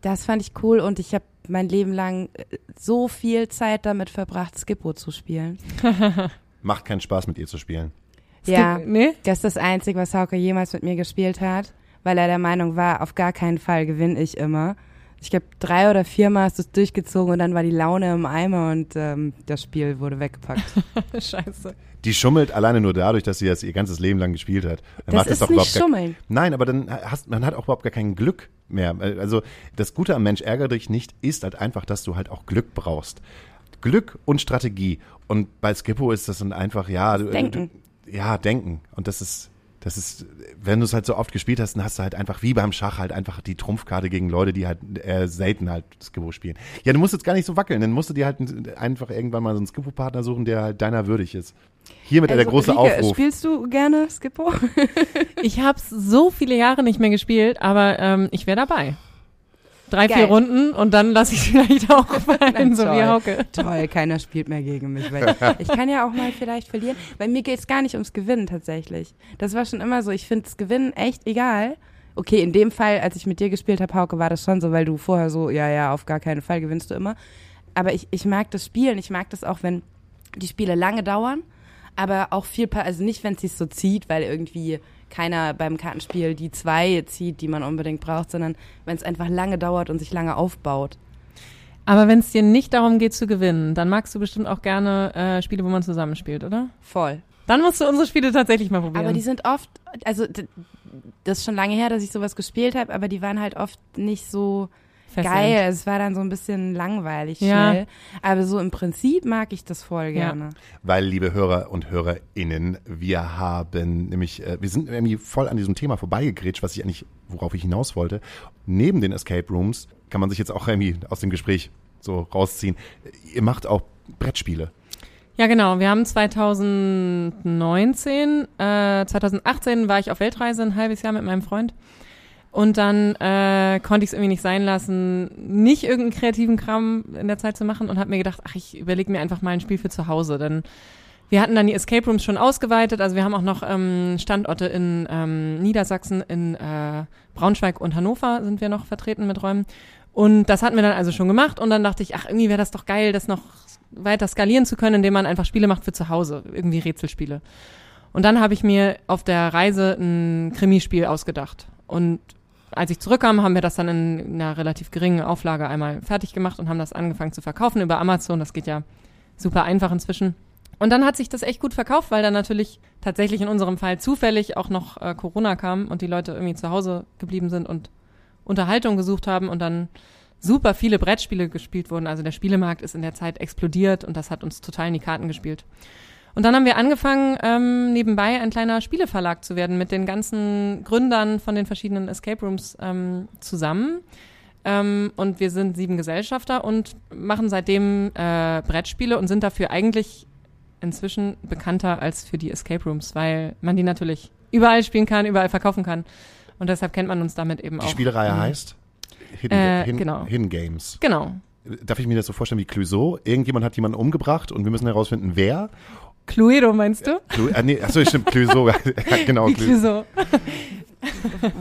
Das fand ich cool und ich habe mein Leben lang äh, so viel Zeit damit verbracht, Skippo zu spielen. Macht keinen Spaß mit ihr zu spielen. Ja. Nee? Das ist das Einzige, was Hauke jemals mit mir gespielt hat, weil er der Meinung war, auf gar keinen Fall gewinne ich immer. Ich glaube, drei oder viermal hast du es durchgezogen und dann war die Laune im Eimer und ähm, das Spiel wurde weggepackt. Scheiße. Die schummelt alleine nur dadurch, dass sie das ihr ganzes Leben lang gespielt hat. Dann Das ist doch nicht überhaupt gar- Schummeln. Nein, aber dann hast man hat auch überhaupt gar kein Glück mehr. Also das Gute am Mensch ärgere dich nicht ist halt einfach, dass du halt auch Glück brauchst. Glück und Strategie. Und bei Skippo ist das dann einfach ja, du, Denken. Du, ja, denken. Und das ist Das ist, wenn du es halt so oft gespielt hast, dann hast du halt einfach wie beim Schach halt einfach die Trumpfkarte gegen Leute, die halt äh, selten halt Skippo spielen. Ja, du musst jetzt gar nicht so wackeln, dann musst du dir halt einfach irgendwann mal so einen Skippo-Partner suchen, der halt deiner würdig ist. Hiermit der große Rike, Aufruf. Spielst du gerne Skippo? Ich habe so viele Jahre nicht mehr gespielt, aber ähm, ich wäre dabei. Drei, Geil. vier Runden und dann lasse ich vielleicht auch fallen, so wie. Hauke. Toll, keiner spielt mehr gegen mich. Weil ich kann ja auch mal vielleicht verlieren. Bei mir geht es gar nicht ums Gewinnen tatsächlich. Das war schon immer so. Ich finde das Gewinnen echt egal. Okay, in dem Fall, als ich mit dir gespielt habe, Hauke, war das schon so, weil du vorher so, ja, ja, auf gar keinen Fall gewinnst du immer. Aber ich, ich mag das Spielen. Ich mag das auch, wenn die Spiele lange dauern, aber auch viel, also nicht, wenn es sich so zieht, weil irgendwie keiner beim Kartenspiel die zwei zieht, die man unbedingt braucht, sondern wenn es einfach lange dauert und sich lange aufbaut. Aber wenn es dir nicht darum geht zu gewinnen, dann magst du bestimmt auch gerne äh, Spiele, wo man zusammenspielt, oder? Voll. Dann musst du unsere Spiele tatsächlich mal probieren. Aber die sind oft, also das ist schon lange her, dass ich sowas gespielt habe, aber die waren halt oft nicht so Geil. Es war dann so ein bisschen langweilig Ja. schnell. Aber so im Prinzip mag ich das voll Ja. gerne. Weil, liebe Hörer und HörerInnen, wir haben nämlich, äh, wir sind irgendwie voll an diesem Thema vorbeigegrätscht, was ich eigentlich, worauf ich hinaus wollte. Neben den Escape Rooms kann man sich jetzt auch irgendwie aus dem Gespräch so rausziehen. Ihr macht auch Brettspiele. Ja, genau. Wir haben 2019, äh, 2018 war ich auf Weltreise ein halbes Jahr mit meinem Freund. Und dann äh, konnte ich es irgendwie nicht sein lassen, nicht irgendeinen kreativen Kram in der Zeit zu machen und habe mir gedacht, ach, ich überlege mir einfach mal ein Spiel für zu Hause. Denn wir hatten dann die Escape Rooms schon ausgeweitet. Also wir haben auch noch ähm, Standorte in ähm, Niedersachsen, in äh, Braunschweig und Hannover sind wir noch vertreten mit Räumen. Und das hatten wir dann also schon gemacht. Und dann dachte ich, ach, irgendwie wäre das doch geil, das noch weiter skalieren zu können, indem man einfach Spiele macht für zu Hause, irgendwie Rätselspiele. Und dann habe ich mir auf der Reise ein Krimispiel ausgedacht. Und als ich zurückkam, haben wir das dann in einer relativ geringen Auflage einmal fertig gemacht und haben das angefangen zu verkaufen über Amazon. Das geht ja super einfach inzwischen. Und dann hat sich das echt gut verkauft, weil dann natürlich tatsächlich in unserem Fall zufällig auch noch äh, Corona kam und die Leute irgendwie zu Hause geblieben sind und Unterhaltung gesucht haben und dann super viele Brettspiele gespielt wurden. Also der Spielemarkt ist in der Zeit explodiert und das hat uns total in die Karten gespielt. Und dann haben wir angefangen, ähm, nebenbei ein kleiner Spieleverlag zu werden mit den ganzen Gründern von den verschiedenen Escape Rooms ähm, zusammen. Ähm, und wir sind sieben Gesellschafter und machen seitdem äh, Brettspiele und sind dafür eigentlich inzwischen bekannter als für die Escape Rooms, weil man die natürlich überall spielen kann, überall verkaufen kann. Und deshalb kennt man uns damit eben Die auch. Spielereihe Mhm. heißt Hidden, Äh, Hidden, genau. Hidden Games. Genau. Darf ich mir das so vorstellen wie Clouseau? Irgendjemand hat jemanden umgebracht und wir müssen herausfinden, wer. Cluedo meinst du? Clou ah, nee, achso, stimmt, Clouseau. ja, genau. Clueso.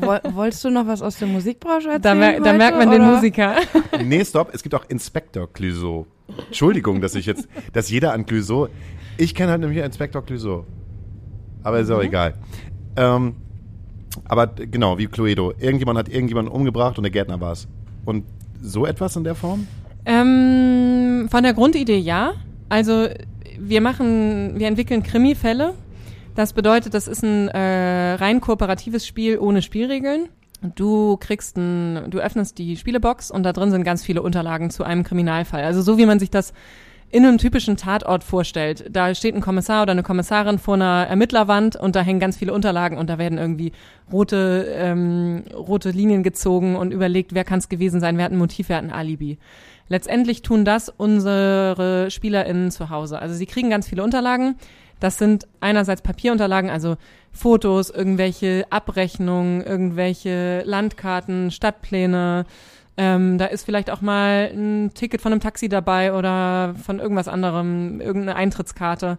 Woll, wolltest du noch was aus der Musikbranche erzählen? Da, mer da heute, merkt man den oder? Musiker. Nee, stopp, es gibt auch Inspector Clouseau. Entschuldigung, dass ich jetzt, dass jeder an Clouseau. Ich kenne halt nämlich Inspector Clouseau. Aber ist auch egal. Ähm, aber genau, wie Cluedo. Irgendjemand hat irgendjemanden umgebracht und der Gärtner war es. Und so etwas in der Form? Ähm, von der Grundidee ja. Also wir machen, wir entwickeln Krimi-Fälle. Das bedeutet, das ist ein äh, rein kooperatives Spiel ohne Spielregeln. Du kriegst ein, du öffnest die Spielebox und da drin sind ganz viele Unterlagen zu einem Kriminalfall. Also so wie man sich das in einem typischen Tatort vorstellt. Da steht ein Kommissar oder eine Kommissarin vor einer Ermittlerwand und da hängen ganz viele Unterlagen und da werden irgendwie rote, ähm, rote Linien gezogen und überlegt, wer kann es gewesen sein, wer hat ein Motiv, wer hat ein Alibi. Letztendlich tun das unsere SpielerInnen zu Hause. Also sie kriegen ganz viele Unterlagen. Das sind einerseits Papierunterlagen, also Fotos, irgendwelche Abrechnungen, irgendwelche Landkarten, Stadtpläne. Ähm, da ist vielleicht auch mal ein Ticket von einem Taxi dabei oder von irgendwas anderem, irgendeine Eintrittskarte.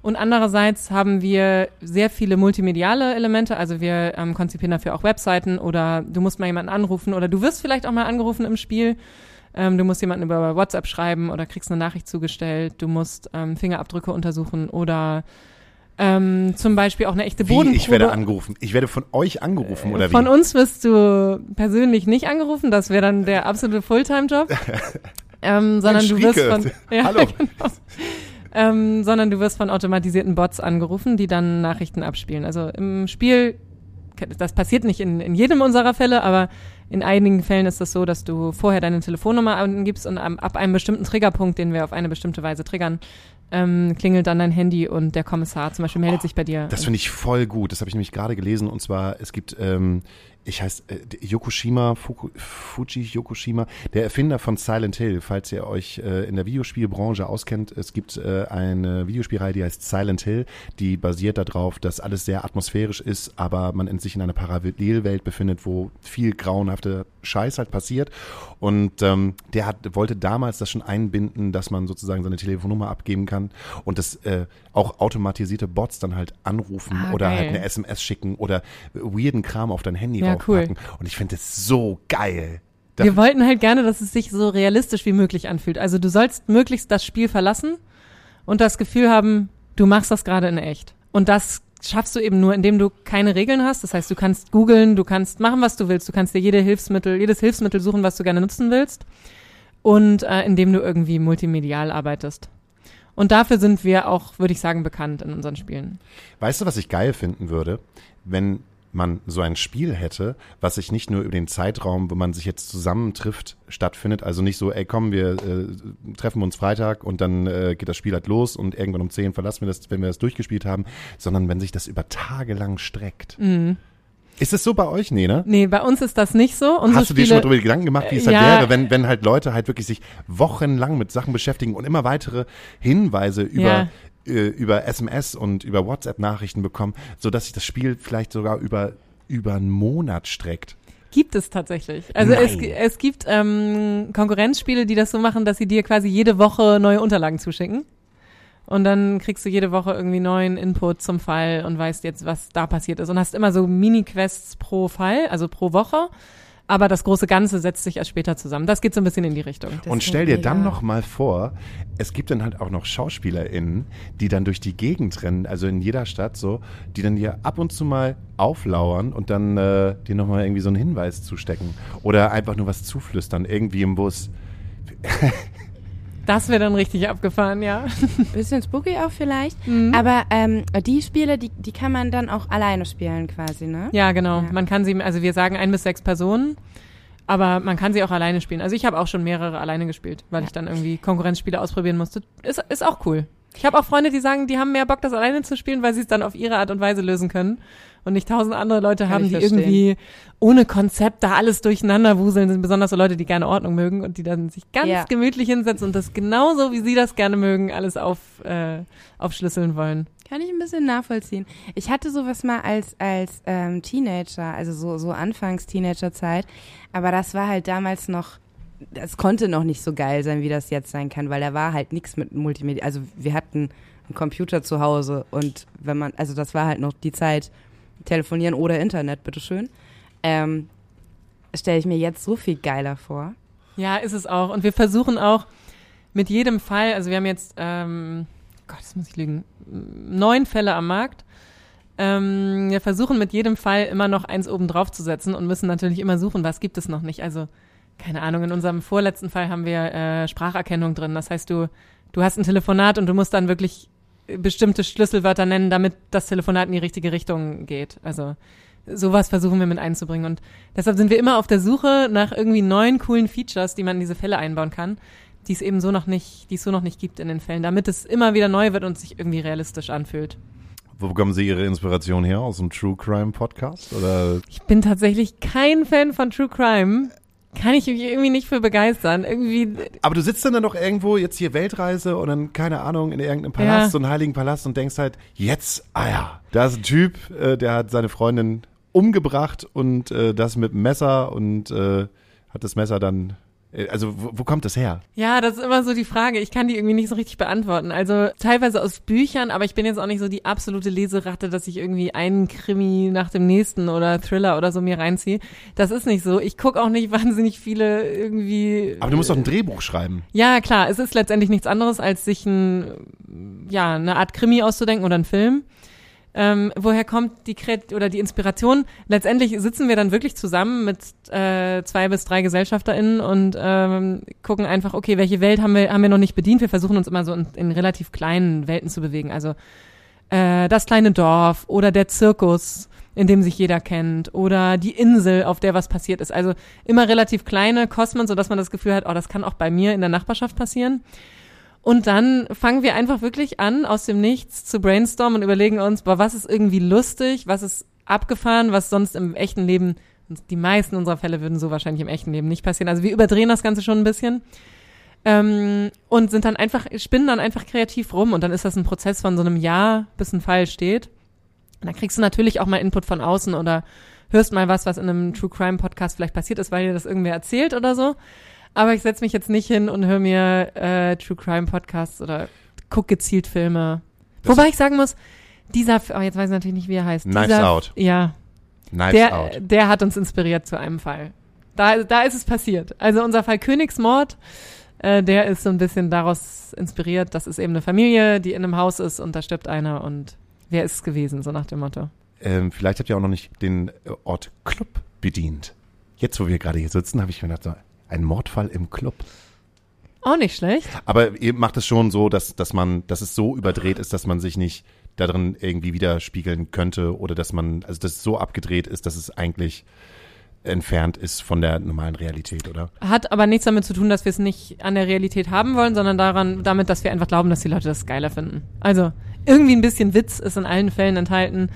Und andererseits haben wir sehr viele multimediale Elemente. Also wir ähm, konzipieren dafür auch Webseiten oder du musst mal jemanden anrufen oder du wirst vielleicht auch mal angerufen im Spiel. Ähm, du musst jemanden über WhatsApp schreiben oder kriegst eine Nachricht zugestellt. Du musst ähm, Fingerabdrücke untersuchen oder ähm, zum Beispiel auch eine echte Wie, Bodenprobe. ich werde angerufen. Ich werde von euch angerufen, oder wie? Von uns wirst du persönlich nicht angerufen, das wäre dann der absolute Fulltime-Job. ähm, sondern du wirst von ja, Hallo. genau. ähm, sondern du wirst von automatisierten Bots angerufen, die dann Nachrichten abspielen. Also im Spiel, das passiert nicht in, in jedem unserer Fälle, aber in einigen Fällen ist es das so, dass du vorher deine Telefonnummer angibst und ab einem bestimmten Triggerpunkt, den wir auf eine bestimmte Weise triggern, ähm, klingelt dann dein Handy und der Kommissar zum Beispiel meldet sich bei dir. Das finde ich voll gut. Das habe ich nämlich gerade gelesen. Und zwar, es gibt, ähm, ich heiße äh, Yokoshima, Fuku, Fuji Yokoshima, der Erfinder von Silent Hill. Falls ihr euch äh, in der Videospielbranche auskennt, es gibt äh, eine Videospielreihe, die heißt Silent Hill, die basiert darauf, dass alles sehr atmosphärisch ist, aber man in sich in einer Parallelwelt befindet, wo viel grauenhafte Scheiß halt passiert. Und ähm, der hat, wollte damals das schon einbinden, dass man sozusagen seine Telefonnummer abgeben kann und das äh, auch automatisierte Bots dann halt anrufen Ah, oder geil. halt eine SMS schicken oder weirden Kram auf dein Handy Ja, raufpacken. Und ich finde das so geil. Da- Wir wollten halt gerne, dass es sich so realistisch wie möglich anfühlt. Also du sollst möglichst das Spiel verlassen und das Gefühl haben, du machst das gerade in echt. Und das schaffst du eben nur, indem du keine Regeln hast. Das heißt, du kannst googeln, du kannst machen, was du willst. Du kannst dir jede Hilfsmittel, jedes Hilfsmittel suchen, was du gerne nutzen willst. Und äh, indem du irgendwie multimedial arbeitest. Und dafür sind wir auch, würde ich sagen, bekannt in unseren Spielen. Weißt du, was ich geil finden würde, wenn man so ein Spiel hätte, was sich nicht nur über den Zeitraum, wo man sich jetzt zusammentrifft, stattfindet. Also nicht so, ey, komm, wir äh, treffen uns Freitag und dann äh, geht das Spiel halt los und irgendwann um 10 verlassen wir das, wenn wir das durchgespielt haben, sondern wenn sich das über Tage lang streckt. Ist es so bei euch? Nee, ne? Nee, bei uns ist das nicht so. Unsere Hast du dir Spiele, schon mal darüber Gedanken gemacht, wie es halt ja. wäre, wenn, wenn halt Leute halt wirklich sich wochenlang mit Sachen beschäftigen und immer weitere Hinweise über, Ja. Äh, über SMS und über WhatsApp-Nachrichten bekommen, sodass sich das Spiel vielleicht sogar über, über einen Monat streckt? Gibt es tatsächlich. Also es, es gibt ähm, Konkurrenzspiele, die das so machen, dass sie dir quasi jede Woche neue Unterlagen zuschicken. Und dann kriegst du jede Woche irgendwie neuen Input zum Fall und weißt jetzt, was da passiert ist. Und hast immer so Mini-Quests pro Fall, also pro Woche. Aber das große Ganze setzt sich erst später zusammen. Das geht so ein bisschen in die Richtung. Das und stell dir dann mega. noch mal vor, es gibt dann halt auch noch SchauspielerInnen, die dann durch die Gegend rennen, also in jeder Stadt so, die dann dir ab und zu mal auflauern und dann äh, dir noch mal irgendwie so einen Hinweis zustecken oder einfach nur was zuflüstern, irgendwie im Bus. Das wäre dann richtig abgefahren, ja. Bisschen spooky auch vielleicht. Mhm. Aber ähm, die Spiele, die, die kann man dann auch alleine spielen quasi, ne? Ja, genau. Ja. Man kann sie, also wir sagen ein bis sechs Personen, aber man kann sie auch alleine spielen. Also ich habe auch schon mehrere alleine gespielt, weil ich dann irgendwie Konkurrenzspiele ausprobieren musste. Ist, ist auch cool. Ich habe auch Freunde, die sagen, die haben mehr Bock, das alleine zu spielen, weil sie es dann auf ihre Art und Weise lösen können. Und nicht tausend andere Leute Kann haben, die verstehen. irgendwie ohne Konzept da alles durcheinander wuseln. Sind besonders so Leute, die gerne Ordnung mögen und die dann sich ganz Ja. gemütlich hinsetzen und das genauso, wie sie das gerne mögen, alles auf, äh, aufschlüsseln wollen. Kann ich ein bisschen nachvollziehen. Ich hatte sowas mal als, als ähm, Teenager, also so, so Anfangs-Teenager-Zeit, aber das war halt damals noch, das konnte noch nicht so geil sein, wie das jetzt sein kann, weil da war halt nichts mit Multimedia. Also wir hatten einen Computer zu Hause und wenn man, also das war halt noch die Zeit, telefonieren oder Internet, bitteschön. Ähm, Stelle ich mir jetzt so viel geiler vor. Ja, ist es auch. Und wir versuchen auch mit jedem Fall, also wir haben jetzt, ähm, Gott, das muss ich lügen, neun Fälle am Markt. Ähm, wir versuchen mit jedem Fall immer noch eins oben drauf zu setzen und müssen natürlich immer suchen, was gibt es noch nicht. Also, keine Ahnung, in unserem vorletzten Fall haben wir äh, Spracherkennung drin. Das heißt, du, du hast ein Telefonat und du musst dann wirklich bestimmte Schlüsselwörter nennen, damit das Telefonat in die richtige Richtung geht. Also sowas versuchen wir mit einzubringen. Und deshalb sind wir immer auf der Suche nach irgendwie neuen, coolen Features, die man in diese Fälle einbauen kann, die es eben so noch nicht, die es so noch nicht gibt in den Fällen, damit es immer wieder neu wird und sich irgendwie realistisch anfühlt. Wo bekommen Sie Ihre Inspiration her? Aus dem True Crime Podcast? Oder Ich bin tatsächlich kein Fan von True Crime. Kann ich mich irgendwie nicht für begeistern. Irgendwie, Aber du sitzt dann, dann doch irgendwo, jetzt hier Weltreise und dann, keine Ahnung, in irgendeinem Palast, Ja. so einen heiligen Palast und denkst halt, jetzt, ah ja, da ist ein Typ, äh, der hat seine Freundin umgebracht und äh, das mit einem Messer und äh, hat das Messer dann, also wo, wo kommt das her? Ja, das ist immer so die Frage. Ich kann die irgendwie nicht so richtig beantworten. Also teilweise aus Büchern, aber ich bin jetzt auch nicht so die absolute Leseratte, dass ich irgendwie einen Krimi nach dem nächsten oder Thriller oder so mir reinziehe. Das ist nicht so. Ich gucke auch nicht wahnsinnig viele irgendwie. Aber du musst doch ein Drehbuch schreiben. Ja, klar, es ist letztendlich nichts anderes, als sich ein, ja, eine Art Krimi auszudenken oder einen Film. Ähm, woher kommt die Kret oder die Inspiration? Letztendlich sitzen wir dann wirklich zusammen mit äh, zwei bis drei GesellschafterInnen und ähm, gucken einfach, okay, welche Welt haben wir, haben wir noch nicht bedient? Wir versuchen uns immer so in, in relativ kleinen Welten zu bewegen. Also äh, das kleine Dorf oder der Zirkus, in dem sich jeder kennt, oder die Insel, auf der was passiert ist. Also immer relativ kleine Kosmen, sodass man das Gefühl hat, oh, das kann auch bei mir in der Nachbarschaft passieren. Und dann fangen wir einfach wirklich an, aus dem Nichts zu brainstormen und überlegen uns, boah, was ist irgendwie lustig, was ist abgefahren, was sonst im echten Leben, die meisten unserer Fälle würden so wahrscheinlich im echten Leben nicht passieren. Also wir überdrehen das Ganze schon ein bisschen. Ähm, und sind dann einfach, spinnen dann einfach kreativ rum und dann ist das ein Prozess von so einem Jahr, bis ein Fall steht. Und dann kriegst du natürlich auch mal Input von außen oder hörst mal was, was in einem True Crime Podcast vielleicht passiert ist, weil dir das irgendwer erzählt oder so. Aber ich setze mich jetzt nicht hin und höre mir äh, True Crime Podcasts oder guck gezielt Filme. Das- Wobei ich sagen muss, dieser, oh, jetzt weiß ich natürlich nicht, wie er heißt. Knives dieser, Out. Ja, Knives der, Out. der hat uns inspiriert zu einem Fall. Da, da ist es passiert. Also unser Fall Königsmord, äh, der ist so ein bisschen daraus inspiriert. Das ist eben eine Familie, die in einem Haus ist und da stirbt einer und wer ist es gewesen, so nach dem Motto. Ähm, vielleicht habt ihr auch noch nicht den Ort Club bedient. Jetzt, wo wir gerade hier sitzen, habe ich mir gedacht, so, ein Mordfall im Club. Auch nicht schlecht. Aber ihr macht es schon so, dass, dass man, dass es so überdreht ist, dass man sich nicht darin irgendwie widerspiegeln könnte oder dass man, also dass es so abgedreht ist, dass es eigentlich entfernt ist von der normalen Realität, oder? Hat aber nichts damit zu tun, dass wir es nicht an der Realität haben wollen, sondern daran, damit, dass wir einfach glauben, dass die Leute das geiler finden. Also irgendwie ein bisschen Witz ist in allen Fällen enthalten.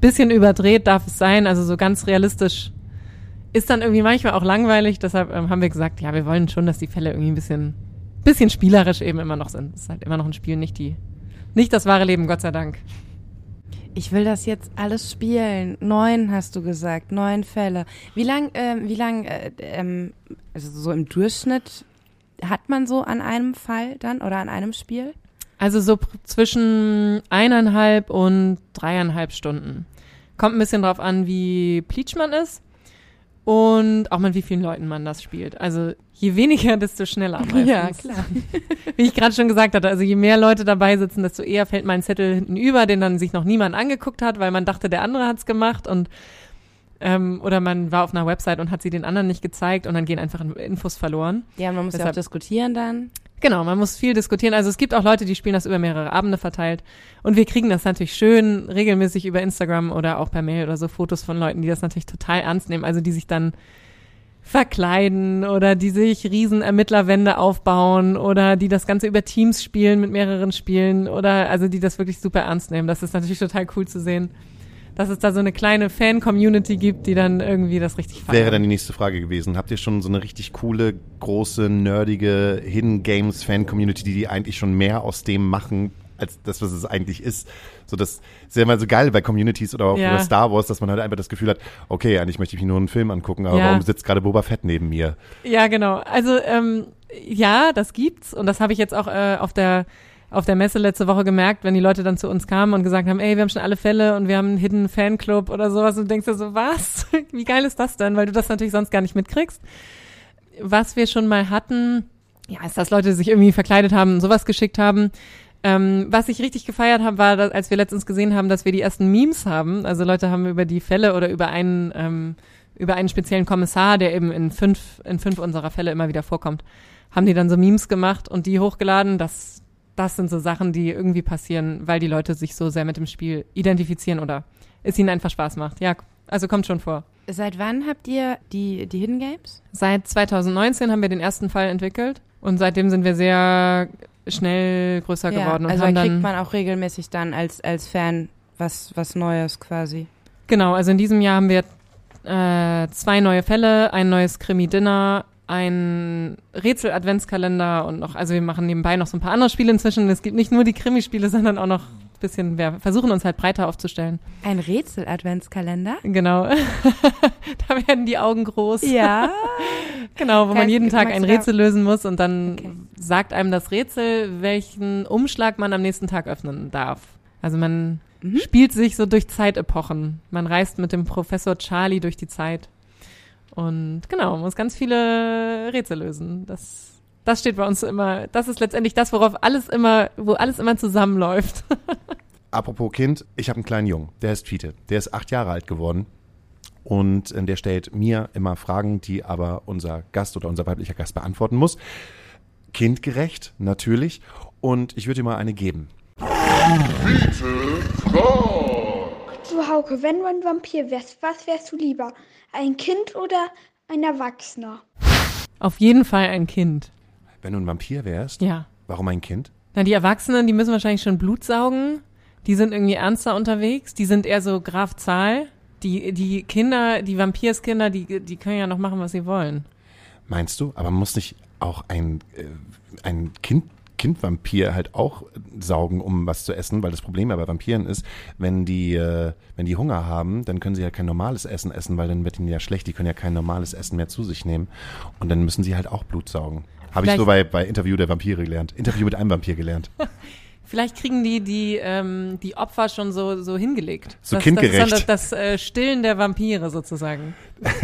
Bisschen überdreht darf es sein, also so ganz realistisch ist dann irgendwie manchmal auch langweilig. Deshalb ähm, haben wir gesagt, ja, wir wollen schon, dass die Fälle irgendwie ein bisschen, bisschen spielerisch eben immer noch sind. Es ist halt immer noch ein Spiel, nicht die, nicht das wahre Leben, Gott sei Dank. Ich will das jetzt alles spielen. Neun hast du gesagt, neun Fälle. Wie lang, ähm, wie lang, äh, ähm, also so im Durchschnitt hat man so an einem Fall dann oder an einem Spiel? Also so zwischen eineinhalb und dreieinhalb Stunden. Kommt ein bisschen drauf an, wie pleatsch man ist und auch mit wie vielen Leuten man das spielt. Also je weniger, desto schneller meistens. Ja, klar. Wie ich gerade schon gesagt hatte, also je mehr Leute dabei sitzen, desto eher fällt mein Zettel hinten über, den dann sich noch niemand angeguckt hat, weil man dachte, der andere hat's gemacht und ähm, oder man war auf einer Website und hat sie den anderen nicht gezeigt und dann gehen einfach Infos verloren. Ja, man muss ja auch Deshalb- diskutieren dann. Genau, man muss viel diskutieren. Also es gibt auch Leute, die spielen das über mehrere Abende verteilt. Und wir kriegen das natürlich schön regelmäßig über Instagram oder auch per Mail oder so Fotos von Leuten, die das natürlich total ernst nehmen. Also die sich dann verkleiden oder die sich riesen Ermittlerwände aufbauen oder die das Ganze über Teams spielen mit mehreren Spielen oder also die das wirklich super ernst nehmen. Das ist natürlich total cool zu sehen, dass es da so eine kleine Fan-Community gibt, die dann irgendwie das richtig feiern. Wäre dann die nächste Frage gewesen. Habt ihr schon so eine richtig coole, große, nerdige Hidden Games Fan Community, die, die eigentlich schon mehr aus dem machen, als das, was es eigentlich ist? So, das ist ja immer so geil bei Communities oder auch Ja. bei Star Wars, dass man halt einfach das Gefühl hat, okay, eigentlich möchte ich mir nur einen Film angucken, aber Ja. warum sitzt gerade Boba Fett neben mir? Ja, genau. Also ähm, ja, das gibt's und das habe ich jetzt auch äh, auf der auf der Messe letzte Woche gemerkt, wenn die Leute dann zu uns kamen und gesagt haben, ey, wir haben schon alle Fälle und wir haben einen Hidden Fanclub oder sowas und du denkst dir so, was? Wie geil ist das denn? Weil du das natürlich sonst gar nicht mitkriegst. Was wir schon mal hatten, ja, ist, dass Leute sich irgendwie verkleidet haben und sowas geschickt haben. Ähm, was ich richtig gefeiert habe, war, dass, als wir letztens gesehen haben, dass wir die ersten Memes haben. Also Leute haben über die Fälle oder über einen ähm, über einen speziellen Kommissar, der eben in fünf in fünf unserer Fälle immer wieder vorkommt, haben die dann so Memes gemacht und die hochgeladen. Das das sind so Sachen, die irgendwie passieren, weil die Leute sich so sehr mit dem Spiel identifizieren oder es ihnen einfach Spaß macht. Ja, also kommt schon vor. Seit wann habt ihr die, die Hidden Games? Seit 2019 haben wir den ersten Fall entwickelt und seitdem sind wir sehr schnell größer geworden und also haben kriegt man auch regelmäßig dann als, als Fan was, was Neues quasi. Genau, also in diesem Jahr haben wir äh, zwei neue Fälle, ein neues Krimi-Dinner, ein Rätsel-Adventskalender und noch, also wir machen nebenbei noch so ein paar andere Spiele inzwischen. Es gibt nicht nur die Krimispiele, sondern auch noch ein bisschen, wir versuchen uns halt breiter aufzustellen. Ein Rätsel-Adventskalender? Genau. da werden die Augen groß. Ja. Genau, wo Kann- man jeden Tag ein Rätsel lösen muss und dann Okay. sagt einem das Rätsel, welchen Umschlag man am nächsten Tag öffnen darf. Also man Mhm. spielt sich so durch Zeitepochen. Man reist mit dem Professor Charlie durch die Zeit. Und genau, muss ganz viele Rätsel lösen. Das, das steht bei uns immer, das ist letztendlich das, worauf alles immer, wo alles immer zusammenläuft. Apropos Kind, ich habe einen kleinen Jungen, der ist Fiete. Der ist acht Jahre alt geworden. Und äh, der stellt mir immer Fragen, die aber unser Gast oder unser weiblicher Gast beantworten muss. Kindgerecht, natürlich. Und ich würde dir mal eine geben. Du Hauke, wenn du ein Vampir wärst, was wärst du lieber? Ein Kind oder ein Erwachsener? Auf jeden Fall ein Kind. Wenn du ein Vampir wärst, Ja. Warum ein Kind? Na, die Erwachsenen, die müssen wahrscheinlich schon Blut saugen. Die sind irgendwie ernster unterwegs. Die sind eher so Graf Zahl. Die, die Kinder, die Vampirskinder, die, die können ja noch machen, was sie wollen. Meinst du? Aber muss nicht auch ein, äh, ein Kind, Kindvampir halt auch saugen, um was zu essen? Weil das Problem ja bei Vampiren ist, wenn die, äh, wenn die Hunger haben, dann können sie ja kein normales Essen essen, weil dann wird ihnen ja schlecht. Die können ja kein normales Essen mehr zu sich nehmen. Und dann müssen sie halt auch Blut saugen. Habe ich so bei, bei Interview der Vampire gelernt. Interview mit einem Vampir gelernt. Vielleicht kriegen die die, ähm, die Opfer schon so, so hingelegt. So das, kindgerecht. Das das, das äh, Stillen der Vampire sozusagen.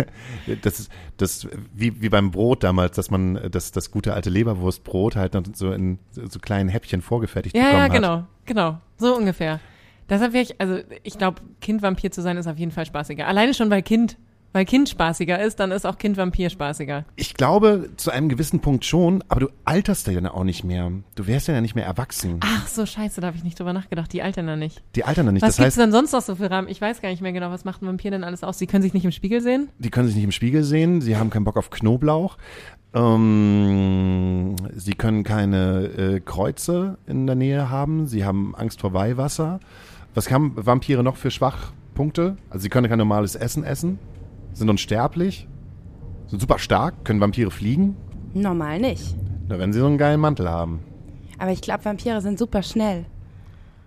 Das ist das wie, wie beim Brot damals, dass man äh, das, das gute alte Leberwurstbrot halt so in so kleinen Häppchen vorgefertigt Ja, bekommen ja, hat. genau, genau. So ungefähr. Deshalb wäre ich, also ich glaube, Kind-Vampir zu sein ist auf jeden Fall spaßiger. Alleine schon, weil Kind, weil Kind spaßiger ist, dann ist auch Kind-Vampir spaßiger. Ich glaube, zu einem gewissen Punkt schon, aber du alterst ja dann auch nicht mehr. Du wärst ja nicht mehr erwachsen. Ach so, scheiße, da habe ich nicht drüber nachgedacht. Die altern dann nicht. Die altern dann nicht. Was das gibt's heißt, denn sonst noch so für Rahmen? Ich weiß gar nicht mehr genau, was macht ein Vampir denn alles aus? Sie können sich nicht im Spiegel sehen? die können sich nicht im Spiegel sehen, sie haben keinen Bock auf Knoblauch. Ähm, sie können keine äh, Kreuze in der Nähe haben, sie haben Angst vor Weihwasser. Was haben Vampire noch für Schwachpunkte? Also sie können kein normales Essen essen, sind unsterblich, sind super stark, können Vampire fliegen, Normal nicht. na, wenn sie so einen geilen Mantel haben. Aber ich glaube, Vampire sind super schnell.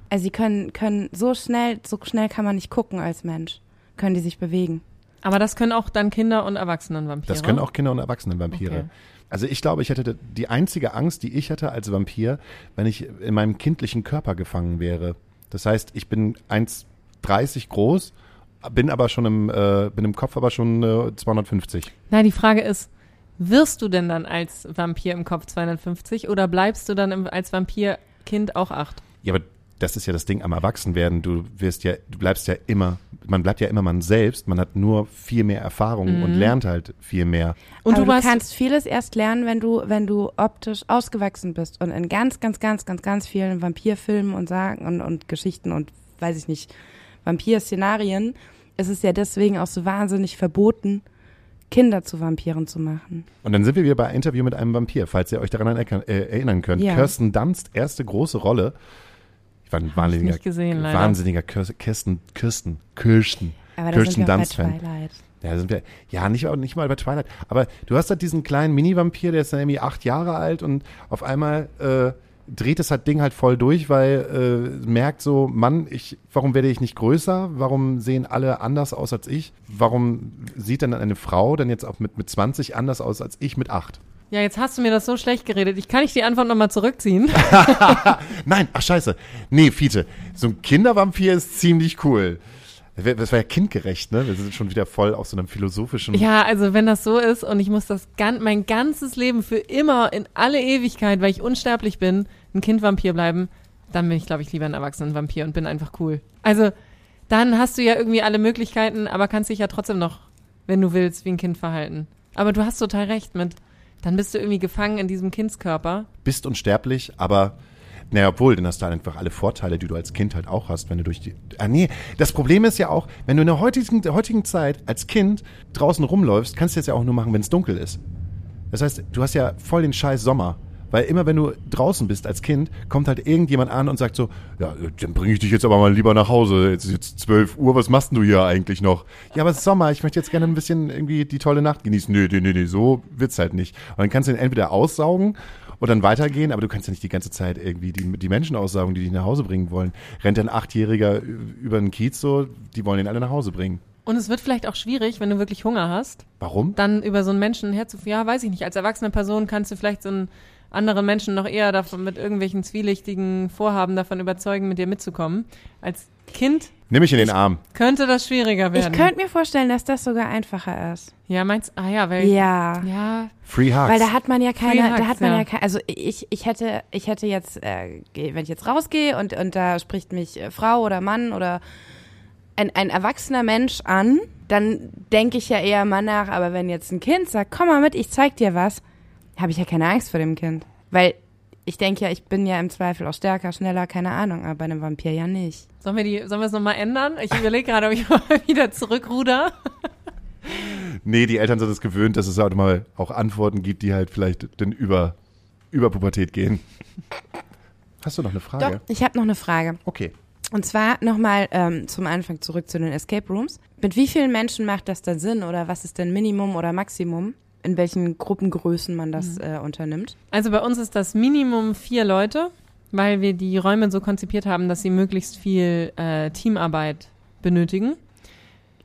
Also sie können, können so schnell, so schnell kann man nicht gucken als Mensch. Können die sich bewegen. Aber das können auch dann Kinder und Erwachsenen-Vampire. Das können auch Kinder und Erwachsenen-Vampire. Okay. Also ich glaube, ich hätte die einzige Angst, die ich hatte als Vampir, wenn ich in meinem kindlichen Körper gefangen wäre. Das heißt, ich bin 1,30 groß, bin aber schon im, äh, bin im Kopf aber schon äh, 250. Nein, die Frage ist, wirst du denn dann als Vampir im Kopf 250 oder bleibst du dann im, als Vampir-Kind auch 8? Ja, aber das ist ja das Ding am Erwachsenwerden. Du wirst ja, du bleibst ja immer, man bleibt ja immer man selbst. Man hat nur viel mehr Erfahrung und lernt halt viel mehr. Und Aber du du kannst vieles erst lernen, wenn du, wenn du optisch ausgewachsen bist. Und in ganz, ganz, ganz, ganz, ganz vielen Vampirfilmen und Sagen und, und Geschichten und weiß ich nicht, Vampir-Szenarien ist es ja deswegen auch so wahnsinnig verboten, Kinder zu Vampiren zu machen. Und dann sind wir wieder bei Interview mit einem Vampir, falls ihr euch daran äh, erinnern könnt. Ja. Kirsten Dunst, erste große Rolle. Ich war ein wahnsinniger, nicht gesehen, wahnsinniger Kirsten, Kirsten, Kirsten, Kirsten, Aber Kirsten Dunst-Fan. Twilight. Ja, sind wir, ja, nicht, nicht mal bei Twilight. Aber du hast halt diesen kleinen Mini-Vampir, der ist dann irgendwie acht Jahre alt und auf einmal äh, dreht das halt Ding halt voll durch, weil äh, merkt so, Mann, ich, warum werde ich nicht größer? Warum sehen alle anders aus als ich? Warum sieht dann eine Frau dann jetzt auch mit, mit 20 anders aus als ich mit acht? Ja, jetzt hast du mir das so schlecht geredet. Ich kann nicht die Antwort nochmal zurückziehen. Nein, ach scheiße. Nee, Fiete, so ein Kindervampir ist ziemlich cool. Das war ja kindgerecht, ne? Wir sind schon wieder voll auf so einem philosophischen. Ja, also wenn das so ist und ich muss das gan mein ganzes Leben für immer in alle Ewigkeit, weil ich unsterblich bin, ein Kind-Vampir bleiben, dann bin ich, glaube ich, lieber ein Erwachsenen-Vampir und bin einfach cool. Also dann hast du ja irgendwie alle Möglichkeiten, aber kannst dich ja trotzdem noch, wenn du willst, wie ein Kind verhalten. Aber du hast total recht mit, dann bist du irgendwie gefangen in diesem Kindskörper. bist unsterblich, aber naja, obwohl, dann hast du halt einfach alle Vorteile, die du als Kind halt auch hast, wenn du durch die. Ah nee, das Problem ist ja auch, wenn du in der heutigen, der heutigen Zeit als Kind draußen rumläufst, kannst du das ja auch nur machen, wenn es dunkel ist. Das heißt, du hast ja voll den scheiß Sommer. Weil immer wenn du draußen bist als Kind, kommt halt irgendjemand an und sagt so, ja, dann bringe ich dich jetzt aber mal lieber nach Hause. Jetzt ist jetzt 12 Uhr, was machst du hier eigentlich noch? Ja, aber es ist Sommer, ich möchte jetzt gerne ein bisschen irgendwie die tolle Nacht genießen. Nee, nee, nee, nee, so wird's halt nicht. Und dann kannst du ihn entweder aussaugen oder dann weitergehen, aber du kannst ja nicht die ganze Zeit irgendwie die, die Menschen aussaugen, die dich nach Hause bringen wollen. Rennt ein Achtjähriger über den Kiez so, die wollen ihn alle nach Hause bringen. Und es wird vielleicht auch schwierig, wenn du wirklich Hunger hast, Warum? dann über so einen Menschen herzuführen. Ja, weiß ich nicht. Als erwachsene Person kannst du vielleicht so einen anderen Menschen noch eher davon mit irgendwelchen zwielichtigen Vorhaben davon überzeugen, mit dir mitzukommen. Als Kind Nimm mich in den Arm. könnte das schwieriger Ich werden. könnte mir vorstellen, dass das sogar einfacher ist. ja, meinst Ah ja, weil Ja. ja, Free Hugs. Weil da hat man ja keine, Hugs, da hat man ja, ja. keine, also ich, ich hätte, ich hätte jetzt, äh, geh- wenn ich jetzt rausgehe und, und da spricht mich äh, Frau oder Mann oder ein, ein erwachsener Mensch an, dann denke ich ja eher mal nach, aber wenn jetzt ein Kind sagt, komm mal mit, ich zeig dir was, habe ich ja keine Angst vor dem Kind. Weil ich denke ja, ich bin ja im Zweifel auch stärker, schneller, keine Ahnung, aber bei einem Vampir ja nicht. sollen wir die, sollen wir es nochmal ändern? Ich überlege gerade, ob ich mal wieder zurückruder. Nee, die Eltern sind es gewöhnt, dass es halt mal auch Antworten gibt, die halt vielleicht dann über über Pubertät gehen. Hast du noch eine Frage? Doch, ich habe noch eine Frage. Okay. Und zwar nochmal ähm, zum Anfang zurück zu den Escape Rooms. Mit wie vielen Menschen macht das dann Sinn oder was ist denn Minimum oder Maximum? In welchen Gruppengrößen man das äh, unternimmt? Also bei uns ist das Minimum vier Leute, weil wir die Räume so konzipiert haben, dass sie möglichst viel äh, Teamarbeit benötigen.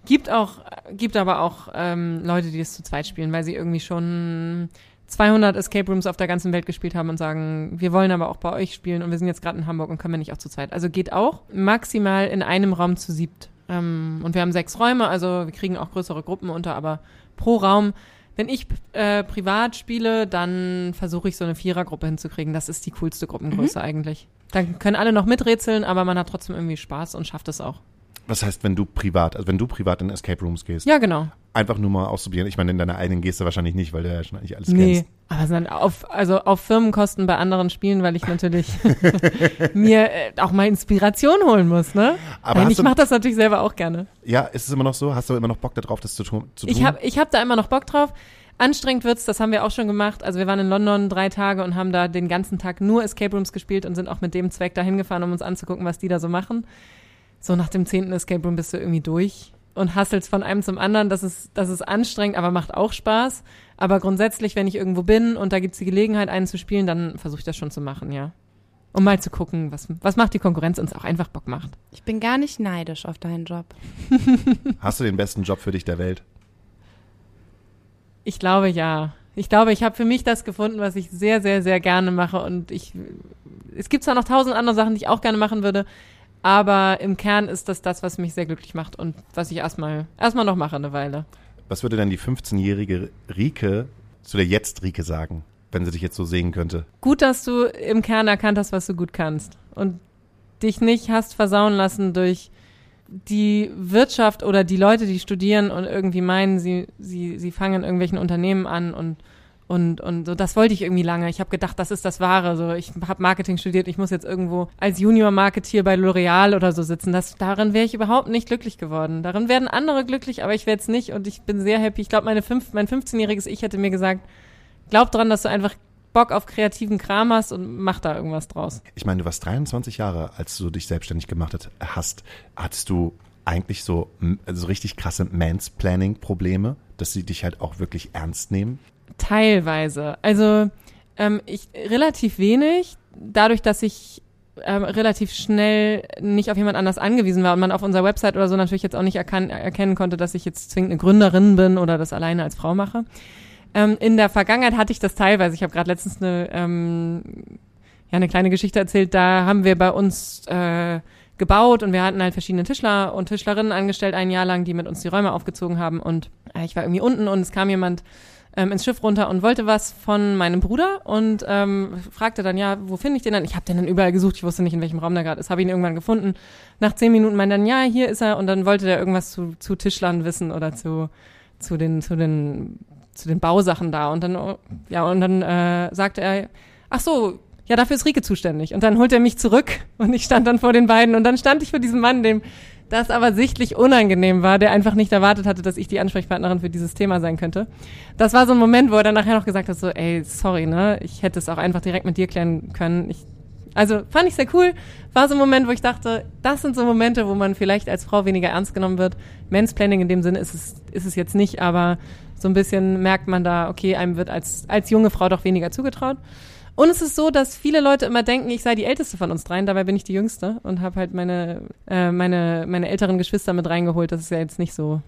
Gibt auch, gibt aber auch ähm, Leute, die es zu zweit spielen, weil sie irgendwie schon 200 Escape Rooms auf der ganzen Welt gespielt haben und sagen, wir wollen aber auch bei euch spielen und wir sind jetzt gerade in Hamburg und können wir nicht auch zu zweit. Also geht auch maximal in einem Raum zu siebt. Ähm, und wir haben sechs Räume, also wir kriegen auch größere Gruppen unter, aber pro Raum. Wenn ich äh, privat spiele, dann versuche ich so eine Vierergruppe hinzukriegen. Das ist die coolste Gruppengröße eigentlich. Dann können alle noch miträtseln, aber man hat trotzdem irgendwie Spaß und schafft es auch. Was heißt, wenn du privat, also wenn du privat in Escape Rooms gehst? Ja, genau. Einfach nur mal ausprobieren. Ich meine, in deiner eigenen gehst du wahrscheinlich nicht, weil du ja schon eigentlich alles Nee, kennst. aber dann auf, also auf Firmenkosten bei anderen Spielen, weil ich natürlich mir äh, auch mal Inspiration holen muss, ne? Aber Nein, ich mache das natürlich selber auch gerne. Ja, ist es immer noch so? Hast du immer noch Bock darauf, das zu tun? Zu Ich tun? habe ich hab da immer noch Bock drauf. Anstrengend wird's, das haben wir auch schon gemacht. Also wir waren in London drei Tage und haben da den ganzen Tag nur Escape Rooms gespielt und sind auch mit dem Zweck dahin gefahren, um uns anzugucken, was die da so machen. So nach dem zehnten Escape Room bist du irgendwie durch und hasselst von einem zum anderen. Das ist, das ist anstrengend, aber macht auch Spaß. Aber grundsätzlich, wenn ich irgendwo bin und da gibt's die Gelegenheit, einen zu spielen, dann versuche ich das schon zu machen, ja. Um mal zu gucken, was, was macht die Konkurrenz uns auch einfach Bock macht. Ich bin gar nicht neidisch auf deinen Job. Hast du den besten Job für dich der Welt? Ich glaube ja. Ich glaube, ich habe für mich das gefunden, was ich sehr, sehr, sehr gerne mache. Und ich, es gibt zwar noch tausend andere Sachen, die ich auch gerne machen würde, aber im Kern ist das das, was mich sehr glücklich macht und was ich erstmal, erstmal noch mache eine Weile. Was würde denn die 15-jährige Rike zu der jetzt Rike sagen, wenn sie dich jetzt so sehen könnte? Gut, dass du im Kern erkannt hast, was du gut kannst und dich nicht hast versauen lassen durch die Wirtschaft oder die Leute, die studieren und irgendwie meinen, sie, sie, sie fangen in irgendwelchen Unternehmen an und und, und so, das wollte ich irgendwie lange. Ich habe gedacht, das ist das Wahre. So, ich habe Marketing studiert, ich muss jetzt irgendwo als Junior-Marketier bei L'Oreal oder so sitzen. Das, darin wäre ich überhaupt nicht glücklich geworden. Darin werden andere glücklich, aber ich werde es nicht und ich bin sehr happy. Ich glaube, meine fünf, mein 15-jähriges Ich hätte mir gesagt, glaub dran, dass du einfach Bock auf kreativen Kram hast und mach da irgendwas draus. Ich meine, du warst 23 Jahre, als du dich selbstständig gemacht hast. Hattest du eigentlich so, so richtig krasse Mansplaining-Probleme, dass sie dich halt auch wirklich ernst nehmen? Teilweise. Also ähm, ich relativ wenig, dadurch, dass ich ähm, relativ schnell nicht auf jemand anders angewiesen war und man auf unserer Website oder so natürlich jetzt auch nicht erkennen konnte, dass ich jetzt zwingend eine Gründerin bin oder das alleine als Frau mache. Ähm, in der Vergangenheit hatte ich das teilweise. Ich habe gerade letztens eine, ähm, ja, eine kleine Geschichte erzählt. Da haben wir bei uns äh, gebaut und wir hatten halt verschiedene Tischler und Tischlerinnen angestellt ein Jahr lang, die mit uns die Räume aufgezogen haben und äh, ich war irgendwie unten und es kam jemand ähm, ins Schiff runter und wollte was von meinem Bruder und ähm, fragte dann, ja, wo finde ich den dann? Ich habe den dann überall gesucht, ich wusste nicht, in welchem Raum der gerade ist, habe ihn irgendwann gefunden. Nach zehn Minuten meinte dann, ja, hier ist er und dann wollte der irgendwas zu, zu Tischlern wissen oder zu, zu den, zu den, zu den Bausachen da und dann, ja, und dann äh, sagte er, ach so, ja, dafür ist Rike zuständig. Und dann holt er mich zurück und ich stand dann vor den beiden und dann stand ich vor diesem Mann, dem das aber sichtlich unangenehm war, der einfach nicht erwartet hatte, dass ich die Ansprechpartnerin für dieses Thema sein könnte. Das war so ein Moment, wo er dann nachher noch gesagt hat, so, ey, sorry, ne, ich hätte es auch einfach direkt mit dir klären können. Ich, also fand ich sehr cool. War so ein Moment, wo ich dachte, das sind so Momente, wo man vielleicht als Frau weniger ernst genommen wird. Mansplaining in dem Sinne ist es, ist es jetzt nicht, aber so ein bisschen merkt man da, okay, einem wird als, als junge Frau doch weniger zugetraut. Und es ist so, dass viele Leute immer denken, ich sei die älteste von uns dreien. Dabei bin ich die jüngste und habe halt meine, äh, meine, meine älteren Geschwister mit reingeholt. Das ist ja jetzt nicht so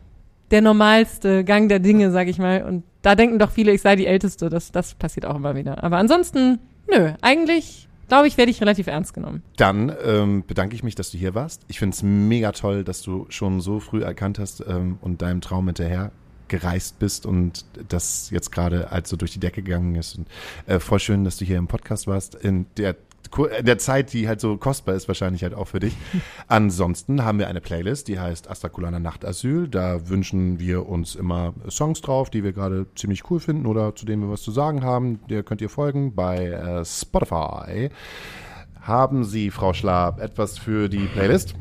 der normalste Gang der Dinge, sag ich mal. Und da denken doch viele, ich sei die älteste. Das, das passiert auch immer wieder. Aber ansonsten, nö, eigentlich glaube ich, werde ich relativ ernst genommen. Dann ähm, bedanke ich mich, dass du hier warst. Ich finde es mega toll, dass du schon so früh erkannt hast ähm, und deinem Traum hinterher gereist bist und das jetzt gerade als so durch die Decke gegangen ist. Und äh, voll schön, dass du hier im Podcast warst. In der in der Zeit, die halt so kostbar ist, wahrscheinlich halt auch für dich. Ansonsten haben wir eine Playlist, die heißt Astrakulana Nachtasyl. Da wünschen wir uns immer Songs drauf, die wir gerade ziemlich cool finden oder zu denen wir was zu sagen haben. Der könnt ihr folgen bei äh, Spotify. Haben Sie, Frau Schlab, etwas für die Playlist?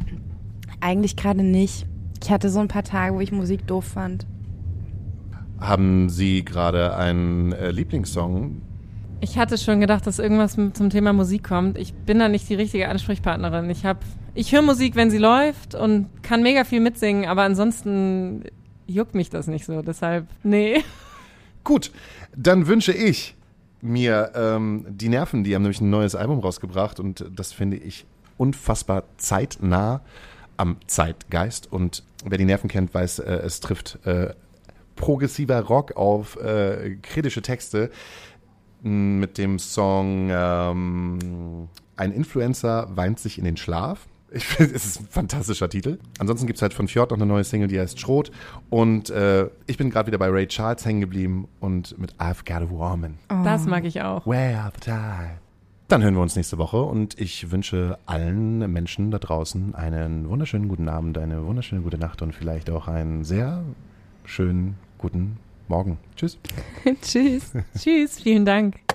Eigentlich gerade nicht. Ich hatte so ein paar Tage, wo ich Musik doof fand. Haben Sie gerade einen äh, Lieblingssong? Ich hatte schon gedacht, dass irgendwas zum Thema Musik kommt. Ich bin da nicht die richtige Ansprechpartnerin. Ich habe, ich höre Musik, wenn sie läuft und kann mega viel mitsingen, aber ansonsten juckt mich das nicht so. Deshalb, nee. Gut, dann wünsche ich mir ähm, die Nerven, die haben nämlich ein neues Album rausgebracht und das finde ich unfassbar zeitnah am Zeitgeist. Und wer die Nerven kennt, weiß, äh, es trifft äh, progressiver Rock auf äh, kritische Texte mit dem Song ähm, Ein Influencer weint sich in den Schlaf. Ich finde, es ist ein fantastischer Titel. Ansonsten gibt es halt von Fjord noch eine neue Single, die heißt Schrot. Und äh, ich bin gerade wieder bei Ray Charles hängen geblieben und mit I've Got a Woman. Oh. Das mag ich auch. Where are the time? Dann hören wir uns nächste Woche und ich wünsche allen Menschen da draußen einen wunderschönen guten Abend, eine wunderschöne gute Nacht und vielleicht auch einen sehr schönen guten Morgen. Tschüss. Tschüss. Tschüss. Vielen Dank.